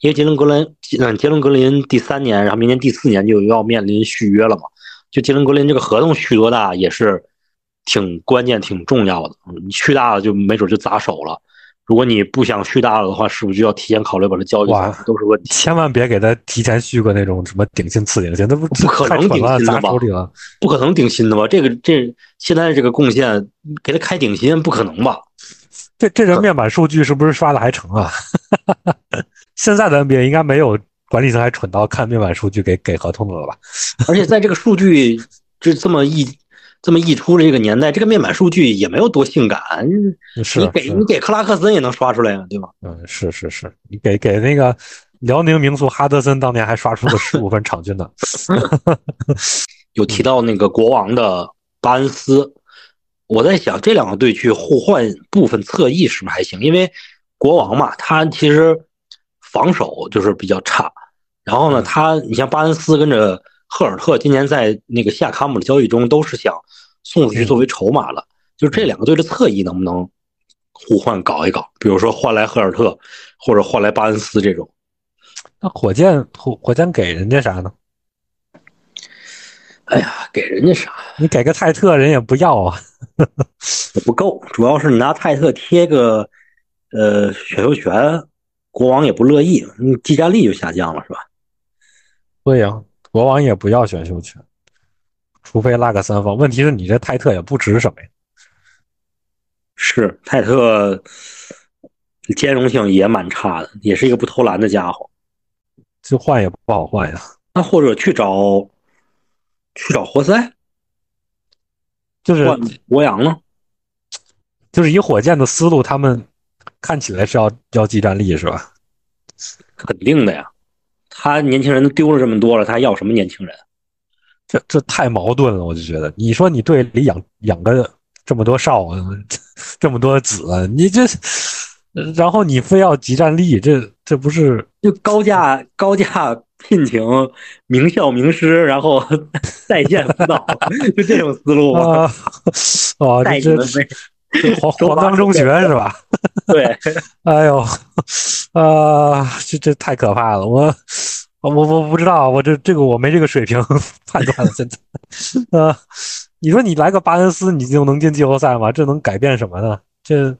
因为杰伦格林，嗯，杰伦格林第三年，然后明年第四年就要面临续约了嘛。就杰伦格林这个合同续多大也是挺关键、挺重要的。你续大了就没准就砸手了。如果你不想续大了的话，是不是就要提前考虑把它交易？哇，都是问题。千万别给他提前续个那种什么顶薪、次顶薪，那不不可能顶薪的吧？不可能顶薪的吧？这个这现在这个贡献给他开顶薪，不可能吧？这这人面板数据是不是刷的还成啊？现在的 NBA 应该没有管理层还蠢到看面板数据给给合同的了吧？而且在这个数据就这么一。这么一出的这个年代，这个面板数据也没有多性感。是你给你给克拉克森也能刷出来呀，对吧？嗯，是是是，你给给那个辽宁名宿哈德森当年还刷出了十五分场均呢。有提到那个国王的巴恩斯，我在想这两个队去互换部分侧翼是不是还行？因为国王嘛，他其实防守就是比较差。然后呢，他你像巴恩斯跟着。赫尔特今年在那个夏卡姆的交易中都是想送出去作为筹码了，就是这两个队的侧翼能不能互换搞一搞？比如说换来赫尔特，或者换来巴恩斯这种。那火箭火火箭给人家啥呢？哎呀，给人家啥？你给个泰特人也不要啊，不够。主要是你拿泰特贴个呃选秀权，国王也不乐意，你技战力就下降了，是吧？对呀。国王也不要选秀权，除非拉个三方。问题是你这泰特也不值什么呀？是泰特兼容性也蛮差的，也是一个不投篮的家伙，就换也不好换呀。那或者去找去找活塞，就是博扬呢？就是以火箭的思路，他们看起来是要要技战力是吧？肯定的呀。他年轻人都丢了这么多了，他还要什么年轻人？这这太矛盾了，我就觉得。你说你队里养养个这么多少，这么多子，你这，然后你非要集战力，这这不是就高价高价聘请名校名师，然后 在线辅导，就这种思路吗？哦，这 黄黄冈中学是吧？对，哎呦，啊，这这太可怕了！我我我不知道，我这这个我没这个水平判断了。现在，呃，你说你来个巴恩斯，你就能进季后赛吗？这能改变什么呢？这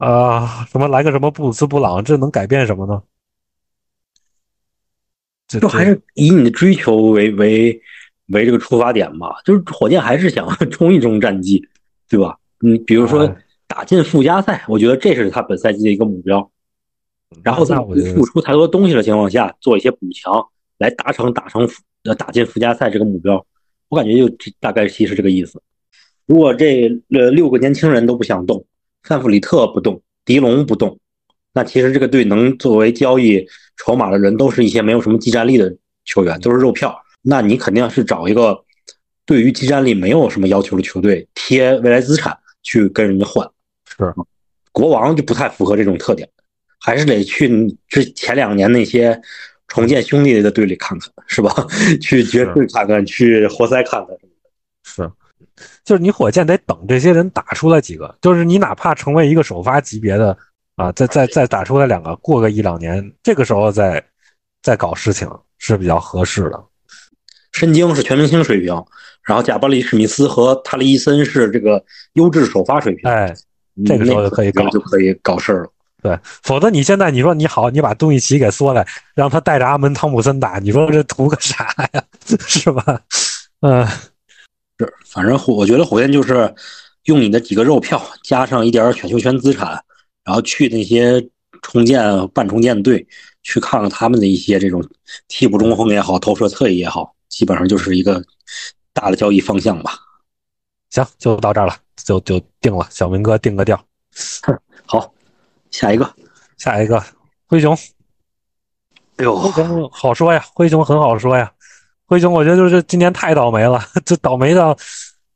啊，什么来个什么布鲁斯布朗，这能改变什么呢？就还是以你的追求为为为这个出发点吧。就是火箭还是想 冲一冲战绩，对吧？你比如说打进附加赛，我觉得这是他本赛季的一个目标。然后在不付出太多东西的情况下，做一些补强，来达成打成呃打进附加赛这个目标。我感觉就大概其实这个意思。如果这呃六个年轻人都不想动，范弗里特不动，迪龙不动，那其实这个队能作为交易筹码的人，都是一些没有什么技战力的球员，都是肉票。那你肯定是找一个对于技战力没有什么要求的球队，贴未来资产去跟人家换。是，国王就不太符合这种特点，还是得去之前两年那些重建兄弟的队里看看，是吧？去爵士看看，去活塞看看。是，就是你火箭得等这些人打出来几个，就是你哪怕成为一个首发级别的啊，再再再打出来两个，过个一两年，这个时候再再搞事情是比较合适的。申京是全明星水平，然后贾巴里史密斯和塔利伊森是这个优质首发水平。哎，这个时候就可以搞，就可以搞事儿了。对，否则你现在你说你好，你把东契奇给缩来，让他带着阿门汤普森打，你说这图个啥呀？是吧？嗯。是，反正火，我觉得火箭就是用你的几个肉票，加上一点选秀权资产，然后去那些重建、半重建队去看看他们的一些这种替补中锋也好，投射侧翼也好，基本上就是一个大的交易方向吧。行，就到这儿了，就就定了。小明哥定个调。好，下一个，下一个，灰熊。哎呦，灰熊好说呀，灰熊很好说呀。灰熊，我觉得就是今年太倒霉了，就倒霉到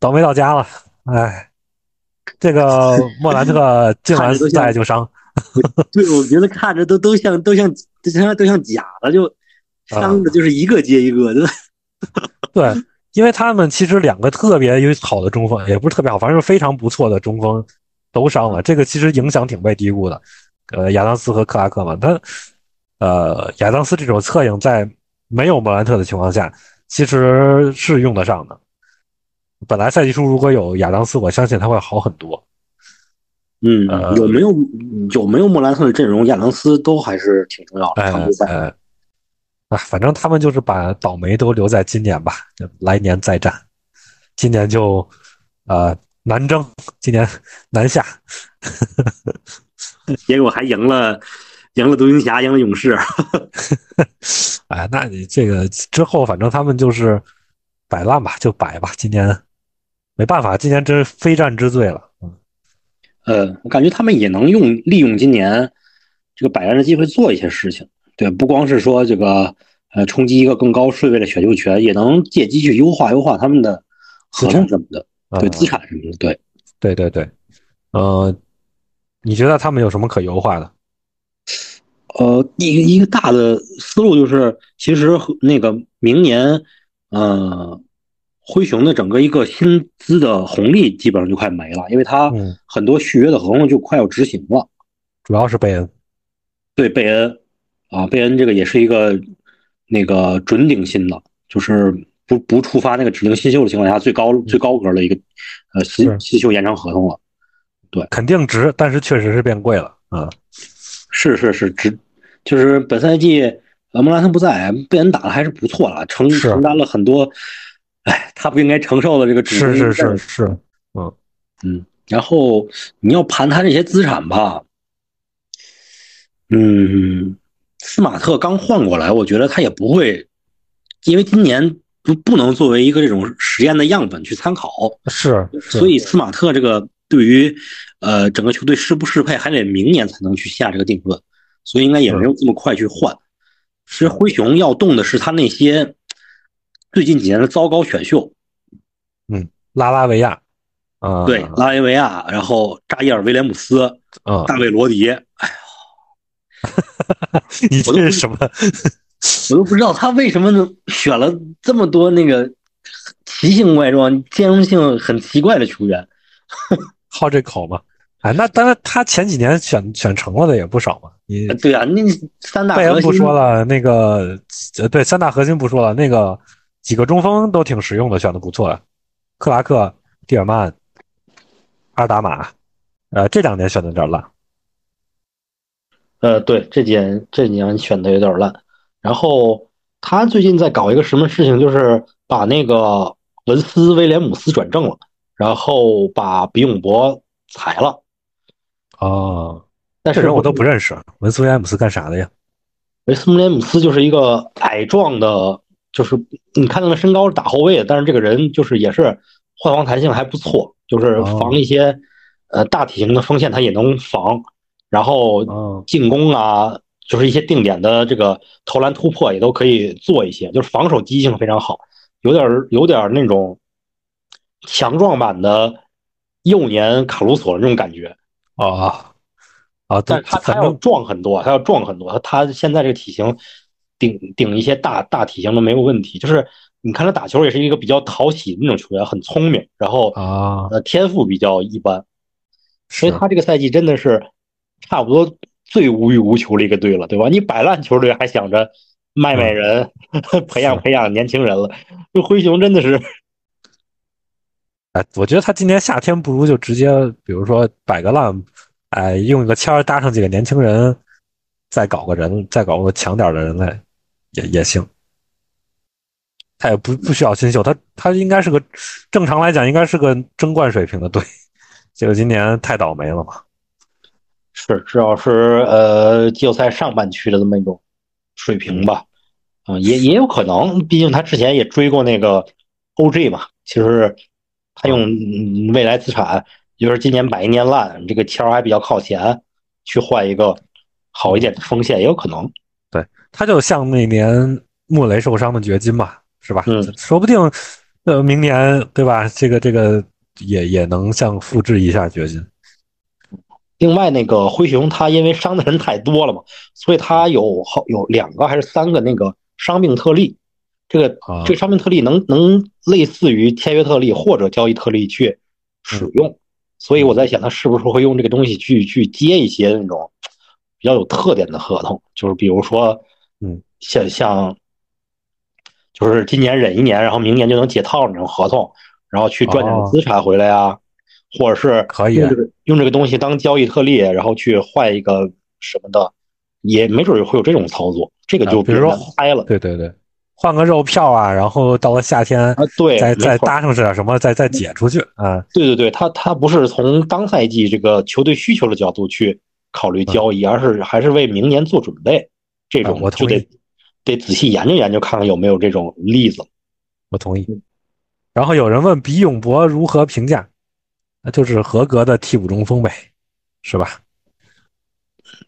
倒霉到家了。哎，这个 莫兰特进完赛就伤，对，我觉得看着都都像都像都像都像假的，就伤的就是一个接一个的。对，因为他们其实两个特别有好的中锋，也不是特别好，反正是非常不错的中锋都伤了，这个其实影响挺被低估的。呃，亚当斯和克拉克嘛，他呃亚当斯这种侧影在。没有莫兰特的情况下，其实是用得上的。本来赛季初如果有亚当斯，我相信他会好很多。嗯，有没有有没有莫兰特的阵容，亚当斯都还是挺重要的。常规赛，啊，反正他们就是把倒霉都留在今年吧，来年再战。今年就呃南征，今年南下，结果还赢了。赢了独行侠，赢了勇士。哎，那你这个之后，反正他们就是摆烂吧，就摆吧。今年没办法，今年真是非战之罪了。嗯，呃，我感觉他们也能用利用今年这个摆烂的机会做一些事情。对，不光是说这个呃冲击一个更高税位的选秀权，也能借机去优化优化他们的合同什么的，对资产什么的。对，对对对。呃，你觉得他们有什么可优化的？呃，一个一个大的思路就是，其实那个明年，呃，灰熊的整个一个薪资的红利基本上就快没了，因为他很多续约的合同就快要执行了。主要是贝恩，对贝恩，啊，贝恩这个也是一个那个准顶薪的，就是不不触发那个指定新秀的情况下，最高最高格的一个呃新新秀延长合同了。对，肯定值，但是确实是变贵了啊。是是是只。就是本赛季，呃，莫兰特不在，贝恩打的还是不错了，承承担了很多，哎，他不应该承受的这个主是是是是，嗯。嗯，然后你要盘他这些资产吧，嗯，斯马特刚换过来，我觉得他也不会，因为今年不不能作为一个这种实验的样本去参考，是，所以斯马特这个对于呃整个球队适不适配，还得明年才能去下这个定论。所以应该也没有这么快去换。其实灰熊要动的是他那些最近几年的糟糕选秀。嗯，拉拉维亚，啊，对，拉拉维亚，然后扎伊尔·威廉姆斯，啊，大卫·罗迪。哎 呦，你这是什么？我都不知道他为什么能选了这么多那个奇形怪状、兼容性很奇怪的球员。好这口吗？哎，那当然，他前几年选选成了的也不少嘛。你对啊，那三大贝恩不说了，那个呃，对三大核心不说了，那个几个中锋都挺实用的，选的不错。克拉克、蒂尔曼、阿达玛，呃，这两年选的有点烂。呃，对，这几年这几年选的有点烂。然后他最近在搞一个什么事情，就是把那个文斯威廉姆斯转正了，然后把比永博裁了。哦，但是人我都不认识。文斯威廉姆斯干啥的呀？文斯威廉姆斯就是一个矮壮的，就是你看他的身高是打后卫的，但是这个人就是也是换防弹性还不错，就是防一些呃大体型的锋线他也能防。然后进攻啊，就是一些定点的这个投篮突破也都可以做一些，就是防守积极性非常好，有点有点那种强壮版的幼年卡鲁索那种感觉啊啊！但是他他要壮很多，他要壮很多，他他现在这个体型顶顶一些大大体型都没有问题，就是你看他打球也是一个比较讨喜的那种球员，很聪明，然后啊呃天赋比较一般，所以他这个赛季真的是。差不多最无欲无求的一个队了，对吧？你摆烂球队还想着卖卖人、培养培养年轻人了，这灰熊真的是。哎，我觉得他今年夏天不如就直接，比如说摆个烂，哎，用一个签搭上几个年轻人，再搞个人，再搞个强点的人来，也也行。他也不不需要新秀，他他应该是个正常来讲应该是个争冠水平的队，结果今年太倒霉了嘛。是，至少是呃季后赛上半区的这么一种水平吧，嗯，也也有可能，毕竟他之前也追过那个 OG 嘛。其实他用未来资产，就是今年摆一年烂，这个签还比较靠前，去换一个好一点的锋线也有可能。对，他就像那年穆雷受伤的掘金吧，是吧？嗯，说不定呃明年对吧？这个这个也也能像复制一下掘金。另外，那个灰熊他因为伤的人太多了嘛，所以他有好有两个还是三个那个伤病特例。这个这个商品特例能能类似于签约特例或者交易特例去使用。所以我在想，他是不是会用这个东西去去接一些那种比较有特点的合同？就是比如说，嗯，像像就是今年忍一年，然后明年就能解套那种合同，然后去赚点资产回来呀。或者是可以用这个用这个东西当交易特例，然后去换一个什么的，也没准会有这种操作。这个就比如说嗨了，对对对，换个肉票啊，然后到了夏天啊，对，再再搭上点什么，再再解出去啊。对对对，他他不是从当赛季这个球队需求的角度去考虑交易，而是还是为明年做准备。这种我就得得仔细研究研究，看看有没有这种例子。我同意。然后有人问比永博如何评价？那就是合格的替补中锋呗，是吧？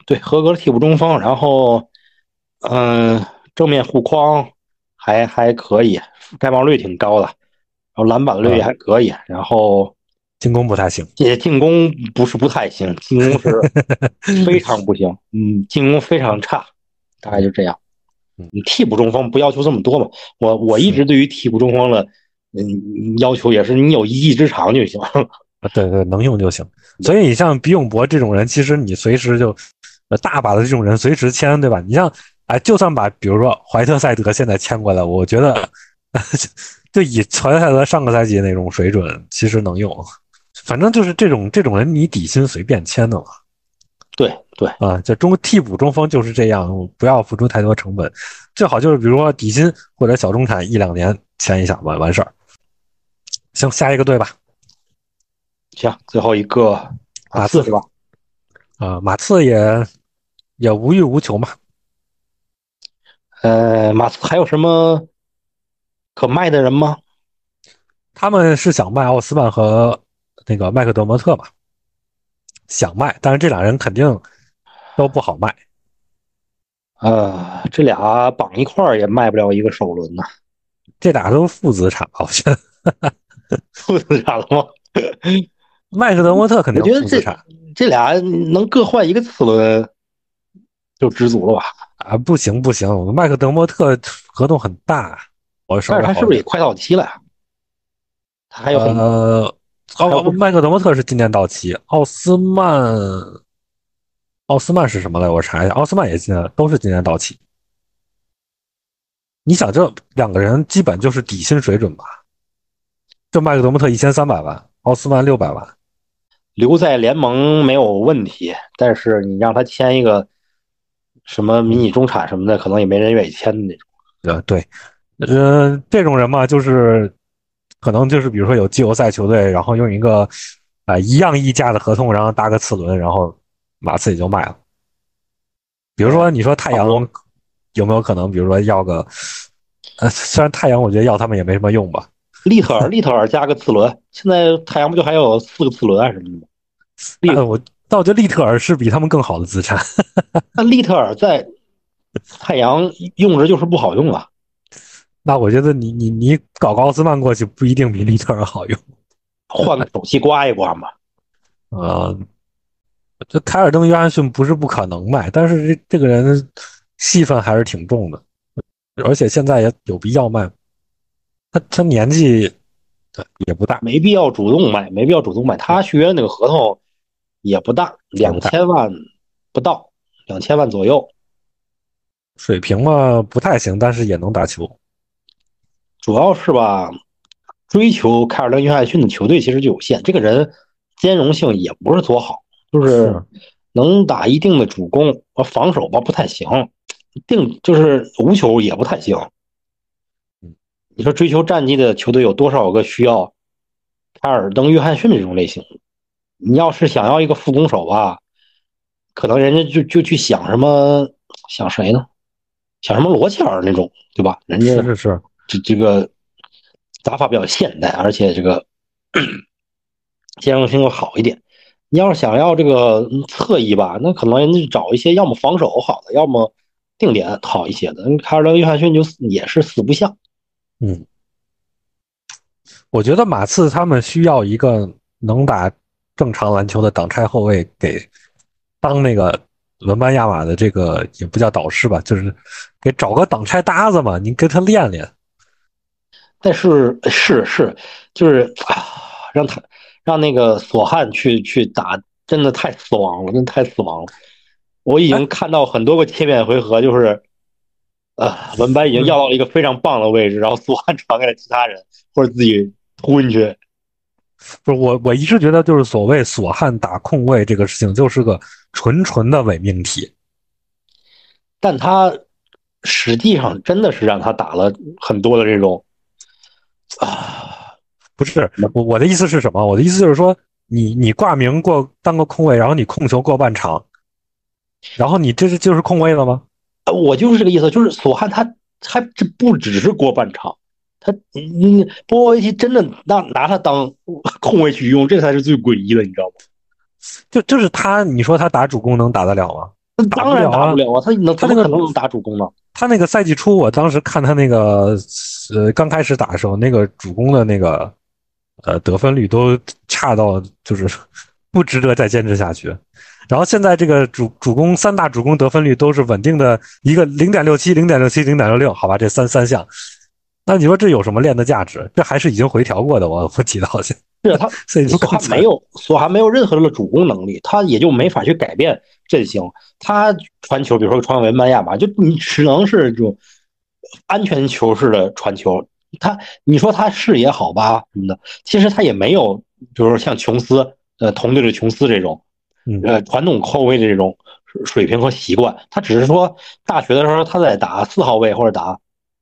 对，合格的替补中锋，然后，嗯，正面护框还还可以，盖帽率挺高的，然后篮板率还可以，然后进攻不太行，也进攻不是不太行，进攻是 非常不行，嗯，进攻非常差，大概就这样。你替补中锋不要求这么多嘛？我我一直对于替补中锋的嗯要求也是你有一技之长就行。啊，对对，能用就行。所以你像比永博这种人，其实你随时就，呃，大把的这种人随时签，对吧？你像，哎，就算把比如说怀特塞德现在签过来，我觉得，就以怀特塞德上个赛季那种水准，其实能用。反正就是这种这种人，你底薪随便签的嘛。对对啊，就中替补中锋就是这样，不要付出太多成本，最好就是比如说底薪或者小中产一两年签一下完完事儿。行，下一个队吧。行，最后一个马刺是吧？啊，马刺也也无欲无求嘛。呃，马刺还有什么可卖的人吗？他们是想卖奥斯曼和那个麦克德莫特吧？想卖，但是这俩人肯定都不好卖。呃，这俩绑一块儿也卖不了一个首轮呐。这俩都是负资产，我觉得。负资产了吗？麦克德莫特肯定负资产，这俩能各换一个次轮就知足了吧？啊，不行不行，麦克德莫特合同很大，我但是他是不是也快到期了呀？他还有呃，奥麦克德莫特是今年到期，奥斯曼，奥斯曼是什么来？我查一下，奥斯曼也今年都是今年到期。你想，这两个人基本就是底薪水准吧？就麦克德莫特一千三百万，奥斯曼六百万。留在联盟没有问题，但是你让他签一个什么迷你中产什么的，可能也没人愿意签的那种。呃，对，呃，这种人嘛，就是可能就是比如说有季后赛球队，然后用一个啊一样溢价的合同，然后搭个次轮，然后马刺也就卖了。比如说，你说太阳有没有可能？比如说要个，呃，虽然太阳我觉得要他们也没什么用吧。利特尔，利特尔加个次轮，现在太阳不就还有四个次轮啊什么的吗？利 我但我觉得利特尔是比他们更好的资产。那利特尔在太阳用着就是不好用啊。那我觉得你你你搞个奥斯曼过去不一定比利特尔好用，换个手气刮一刮嘛。呃，这凯尔登约翰逊不是不可能卖，但是这这个人戏份还是挺重的，而且现在也有必要卖。他他年纪也不大，没必要主动卖，没必要主动卖。他续约那个合同也不大，两千万不到，两千万左右，水平嘛不太行，但是也能打球。主要是吧，追求凯尔登·约翰逊的球队其实就有限。这个人兼容性也不是多好，就是能打一定的主攻，防守吧不太行，定就是无球也不太行。你说追求战绩的球队有多少个需要凯尔登·约翰逊这种类型？你要是想要一个副攻手吧，可能人家就就去想什么想谁呢？想什么罗切尔那种，对吧？人家是是是。这这个打法比较现代，而且这个兼容性又好一点。你要是想要这个侧翼吧，那可能人家找一些要么防守好的，要么定点好一些的。卡尔德·约翰逊就也是四不像。嗯，我觉得马刺他们需要一个能打正常篮球的挡拆后卫，给当那个。文班亚马的这个也不叫导师吧，就是给找个挡拆搭子嘛，你跟他练练。但是是是，就是啊，让他让那个索汉去去打，真的太死亡了，真的太死亡了。我已经看到很多个切面回合，就是呃，文班已经要到了一个非常棒的位置，然后索汉传给了其他人，或者自己突进去。不是我，我一直觉得就是所谓索汉打控卫这个事情，就是个纯纯的伪命题。但他实际上真的是让他打了很多的这种啊，不是我我的意思是什么？我的意思就是说，你你挂名过当个控卫，然后你控球过半场，然后你这是就是控卫了吗？我就是这个意思，就是索汉他他这不只是过半场。他，你波波维奇真的拿拿他当控卫去用，这才是最诡异的，你知道吗？就就是他，你说他打主攻能打得了吗？当然打不了啊！他能，他那个能打主攻呢？他那个赛季初，我当时看他那个，呃，刚开始打的时候，那个主攻的那个，呃，得分率都差到就是不值得再坚持下去。然后现在这个主主攻三大主攻得分率都是稳定的一个零点六七、零点六七、零点六六，好吧，这三三项。那你说这有什么练的价值？这还是已经回调过的，我我记得好像是 他索汉没有索汉没有任何的主攻能力，他也就没法去改变阵型。他传球，比如说传给曼亚马，就你只能是这种安全球式的传球。他你说他视野好吧什么的，其实他也没有，比如说像琼斯，呃，同队的琼斯这种，呃，传统后卫的这种水平和习惯。他只是说大学的时候他在打四号位或者打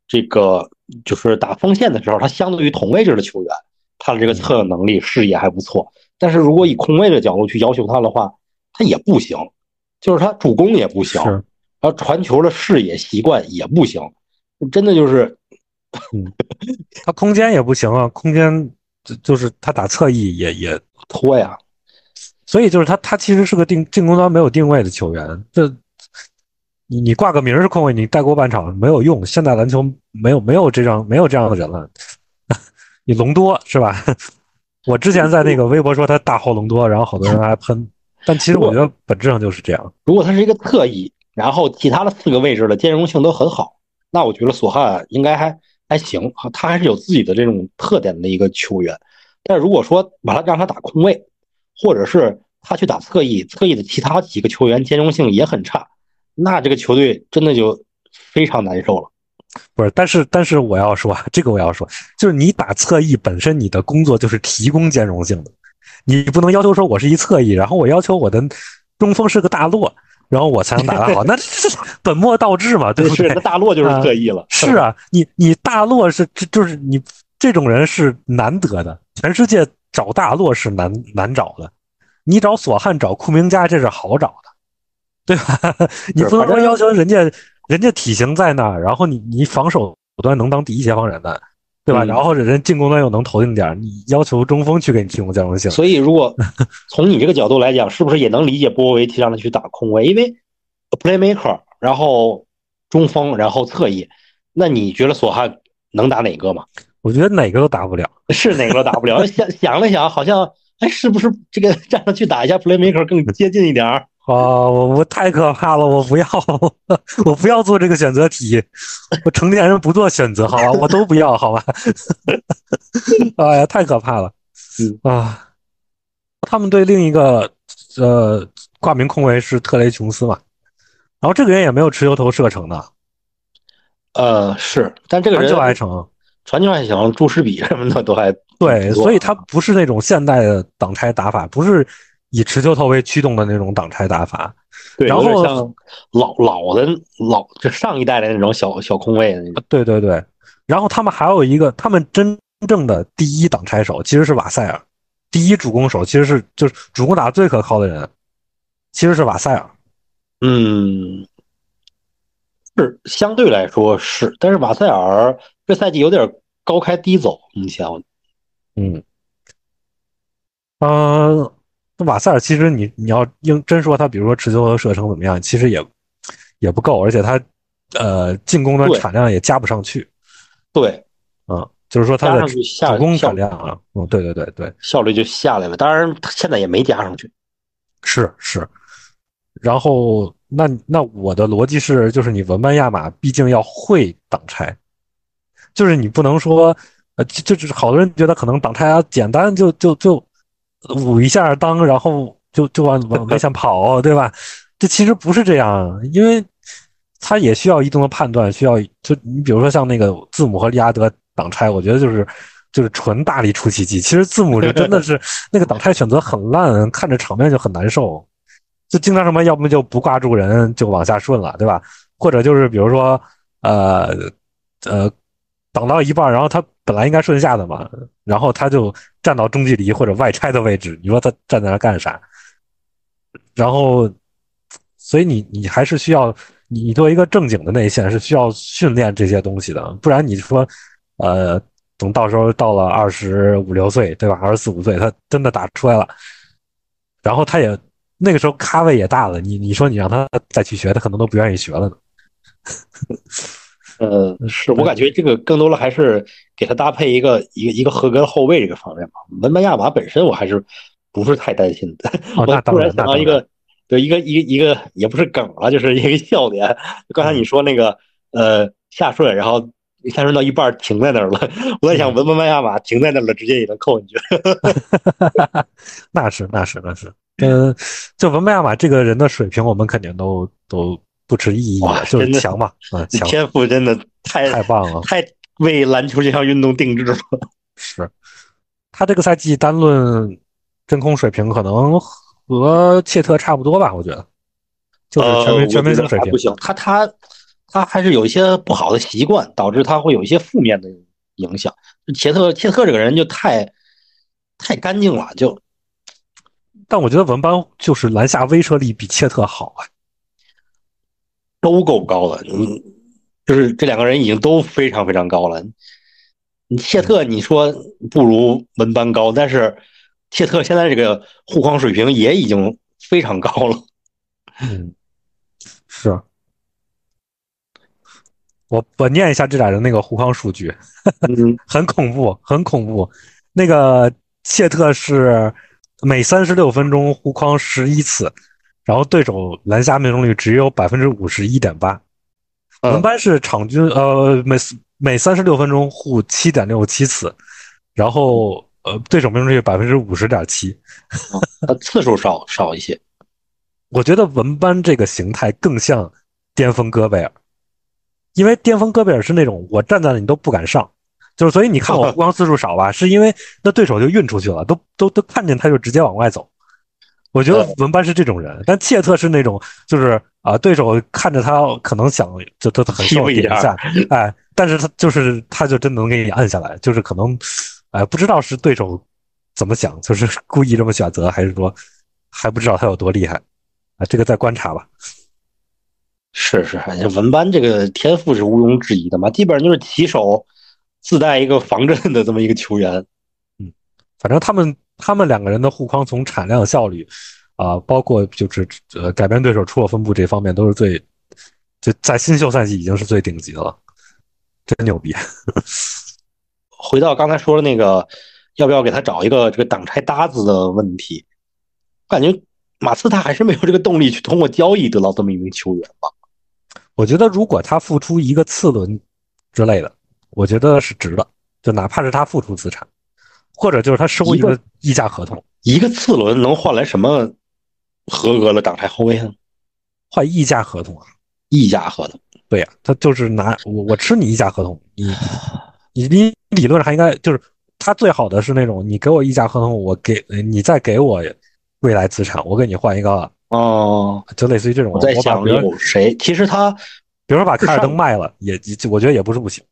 这个。就是打锋线的时候，他相对于同位置的球员，他的这个策应能力、视野还不错。但是如果以空位的角度去要求他的话，他也不行。就是他主攻也不行，然后传球的视野习惯也不行，真的就是，他空间也不行啊，空间就就是他打侧翼也也拖呀。所以就是他他其实是个定进攻端没有定位的球员，这。你你挂个名是空位，你带过半场没有用。现在篮球没有没有这样没有这样的人了。你隆多是吧？我之前在那个微博说他大号隆多，然后好多人还喷。但其实我觉得本质上就是这样。如果他是一个侧翼，然后其他的四个位置的兼容性都很好，那我觉得索汉应该还还行，他还是有自己的这种特点的一个球员。但如果说把他让他打空位，或者是他去打侧翼，侧翼的其他几个球员兼容性也很差。那这个球队真的就非常难受了，不是？但是但是我要说，这个我要说，就是你打侧翼本身，你的工作就是提供兼容性的，你不能要求说我是一侧翼，然后我要求我的中锋是个大洛，然后我才能打得好，那这本末倒置嘛，对不对？那大洛就是侧翼了。是啊，你你大洛是这就是你这种人是难得的，全世界找大洛是难难找的，你找索汉找库明加这是好找的。对吧？你不能说要求人家，人家体型在那，然后你你防守端能当第一协防人的，对吧？嗯然后人进攻端又能投进点儿，你要求中锋去给你提供兼容性，所以如果 从你这个角度来讲，是不是也能理解波维提让他去打空位？因为 playmaker，然后中锋，然后侧翼，那你觉得索汉能打哪个吗？我觉得哪个都打不了。是哪个都打不了。想想了想，好像哎，是不是这个站上去打一下 playmaker 更接近一点儿？啊，我我太可怕了，我不要，我不要做这个选择题，我成年人不做选择，好吧，我都不要，好吧。哎呀，太可怕了，嗯。啊，他们对另一个呃挂名控卫是特雷琼斯嘛，然后这个人也没有持球投射程的，呃，是，但这个人传球还成，传球还行，注释比什么的都还对，所以他不是那种现代的挡拆打法，不是以持球头为驱动的那种挡拆打法，对，然后像老老的老就上一代的那种小小空位的那种。对对对，然后他们还有一个，他们真正的第一挡拆手其实是瓦塞尔，第一主攻手其实是就是主攻打最可靠的人，其实是瓦塞尔。嗯，是相对来说是，但是瓦塞尔这赛季有点高开低走，目前我嗯，呃，瓦塞尔其实你你要硬真说他，比如说持球和射程怎么样，其实也也不够，而且他呃进攻的产量也加不上去，对嗯，就是说他的上去下主攻产量啊，嗯，对对对对，效率就下来了。当然，他现在也没加上去。是是，然后那那我的逻辑是，就是你文班亚马毕竟要会挡拆，就是你不能说，呃，就就是好多人觉得可能挡拆啊简单就就就捂一下裆，然后就就往往外向跑，对吧？这其实不是这样，因为他也需要一定的判断，需要就你比如说像那个字母和利亚德挡拆，我觉得就是就是纯大力出奇迹。其实字母就真的是 那个挡拆选择很烂，看着场面就很难受，就经常什么要么就不挂住人就往下顺了，对吧？或者就是比如说呃呃挡到一半，然后他本来应该顺下的嘛，然后他就站到中距离或者外拆的位置，你说他站在那干啥？然后，所以你你还是需要你你作为一个正经的内线是需要训练这些东西的，不然你说，呃，等到时候到了二十五六岁，对吧？二十四五岁，他真的打出来了，然后他也那个时候咖位也大了，你你说你让他再去学，他可能都不愿意学了呢。呃，是我感觉这个更多的还是给他搭配一个一个一个合格的后卫这个方面吧。文班亚马本身我还是不是太担心的。我突然想到一个，对一个一个一个也不是梗了，就是一个笑点。刚才你说那个呃下顺，然后下顺到一半停在那儿了，我在想文班亚马停在那儿了，直接也能扣进去。那是那是那是，嗯，就文班亚马这个人的水平，我们肯定都都不持异议哇的，就是强嘛，啊，强，天赋真的太太棒了。太为篮球这项运动定制了。是，他这个赛季单论真空水平，可能和切特差不多吧，我觉得，就是全呃，全明星水平不。行，他他他还是有一些不好的习惯，导致他会有一些负面的影响。切特切特这个人就太太干净了，就但我觉得文班就是篮下威慑力比切特好啊。都够高了。嗯，就是这两个人已经都非常非常高了。你切特你说不如文班高，但是谢特现在这个护框水平也已经非常高了。嗯，是。我我念一下这俩人那个护框数据，嗯，很恐怖，很恐怖。那个谢特是每三十六分钟护框十一次，然后对手篮下命中率只有百分之五十一点八。文嗯班是场均呃每每三十六分钟护七点六七次，然后呃对手命中率百分之五十点七。他次数少少一些。我觉得文班这个形态更像巅峰戈贝尔，因为巅峰戈贝尔是那种我站在那你都不敢上，就是所以你看我护框次数少吧，是因为那对手就运出去了，都都都看见他就直接往外走。我觉得文班是这种人，但切特是那种就是啊、对手看着他可能想就他很受一下点下，哎，但是他就是他就真的能给你按下来，就是可能哎不知道是对手怎么想，就是 故意这么选择，还是说还不知道他有多厉害啊？这个再观察吧。是是，哎文班这个天赋是毋庸置疑的嘛，基本上就是起手自带一个防震的这么一个球员。嗯，反正他们他们两个人的护框从产量效率啊，包括就是呃改变对手出手分布这方面都是最，就在新秀赛季已经是最顶级的了，真牛逼。回到刚才说的那个，要不要给他找一个这个挡拆搭子的问题，感觉马刺他还是没有这个动力去通过交易得到这么一名球员吧？我觉得如果他付出一个次轮之类的，我觉得是值的，就哪怕是他付出资产，或者就是他收一个溢价合同，一个次轮能换来什么合格的挡拆后卫呢？换溢价合同啊，溢价合同，对呀，他就是拿我我吃你溢价合同，你你理理论上还应该就是他最好的是那种你给我溢价合同，我给你再给我未来资产，我给你换一个。哦，就类似于这种。我在想有谁？其实他，比如说把凯尔登卖了，也我觉得也不是不行。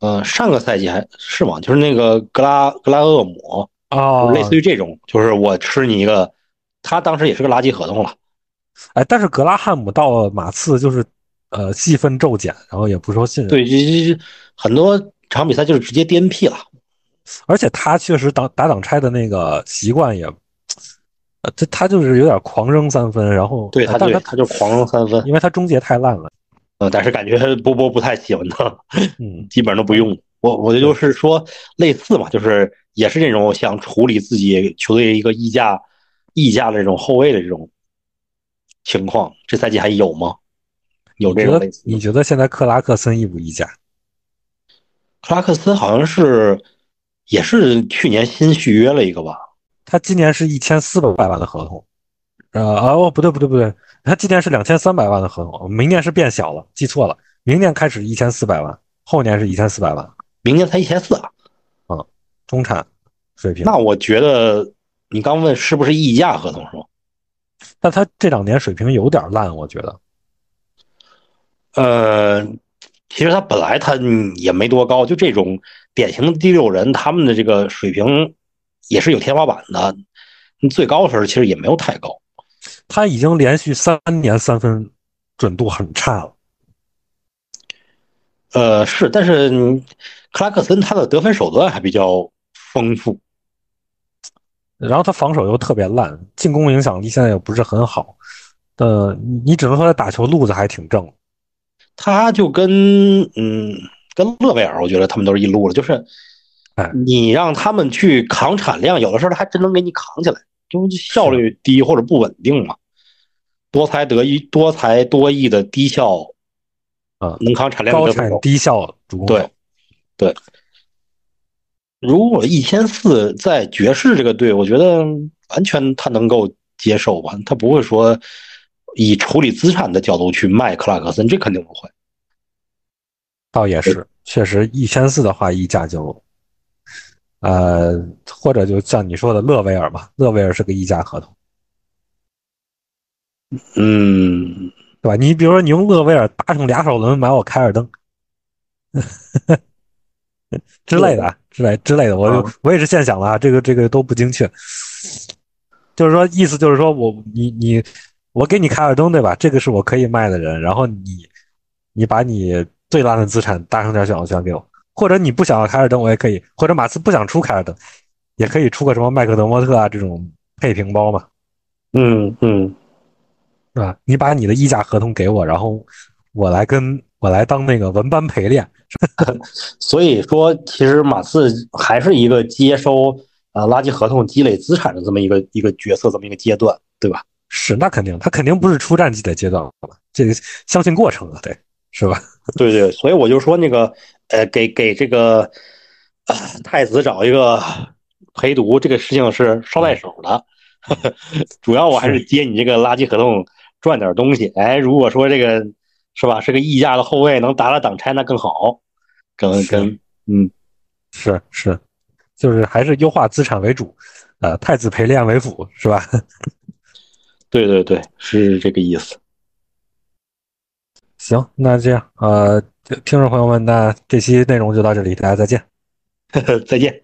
嗯，上个赛季还是吗？就是那个格拉格拉厄姆啊，类似于这种，就是我吃你一个，他当时也是个垃圾合同了。哎，但是格拉汉姆到马刺就是呃戏份骤减，然后也不受信任。对，很多场比赛就是直接颠屁了。而且他确实打打挡拆的那个习惯也。呃，他他就是有点狂扔三分，然后对他，但他他就狂扔三分，因为他终结太烂了。呃，但是感觉 波波不太喜欢他，嗯，基本上都不用。我我就是说类似嘛，就是也是这种想处理自己球队一个溢价溢价的这种后卫的这种情况，这赛季还有吗？有这个？你觉得现在克拉克森溢不溢价？克拉克森好像是也是去年新续约了一个吧。他今年是一千四百万的合同，呃哦不对不对不对，他今年是两千三百万的合同，明年是变小了，记错了，明年开始一千四百万，后年是一千四百万，明年才一千四啊，嗯，中产水平。那我觉得你刚问是不是溢价合同是吗？但他这两年水平有点烂，我觉得。呃，其实他本来他也没多高，就这种典型的第六人，他们的这个水平。也是有天花板的，最高分其实也没有太高。他已经连续三年三分准度很差了。呃，是，但是克拉克森他的得分手段还比较丰富，然后他防守又特别烂，进攻影响力现在又不是很好。呃，你只能说他打球路子还挺正。他就跟嗯跟勒维尔，我觉得他们都是一路了，就是。你让他们去扛产量，有的时候他还真能给你扛起来，就效率低或者不稳定嘛。多才得意、多才多艺的低效，啊，能扛产量高产低效主攻对，对。如果一千四在爵士这个队，我觉得完全他能够接受吧，他不会说以处理资产的角度去卖克拉克森，这肯定不会。倒也是，确实一千四的话溢价就。呃，或者就像你说的勒维尔嘛，勒维尔是个溢价合同，嗯，对吧？你比如说你用勒维尔搭上俩手轮买我凯尔登 之类的，之类之类的，我就我也是现想的啊，这个这个都不精确，就是说意思就是说我你你我给你凯尔登对吧？这个是我可以卖的人，然后你你把你最烂的资产搭上点小项给我。或者你不想要凯尔登，我也可以；或者马刺不想出凯尔登，也可以出个什么麦克德莫特啊这种配平包嘛。嗯嗯，是吧？你把你的溢价合同给我，然后我来跟我来当那个文班陪练。所以说，其实马刺还是一个接收啊垃圾合同、积累资产的这么一个一个角色，这么一个阶段，对吧？是，那肯定，他肯定不是出战绩的阶段了，这个相信过程啊，对，是吧？对对，所以我就说那个。呃，给给这个太子找一个陪读，这个事情是捎带手的。主要我还是接你这个垃圾合同赚点东西。哎，如果说这个是吧，是个溢价的后卫，能打打挡拆那更好。跟跟嗯，是是，就是还是优化资产为主，呃，太子陪练为辅，是吧？对对对，是这个意思。行，那这样，呃。听众朋友们，那这期内容就到这里，大家再见，再见。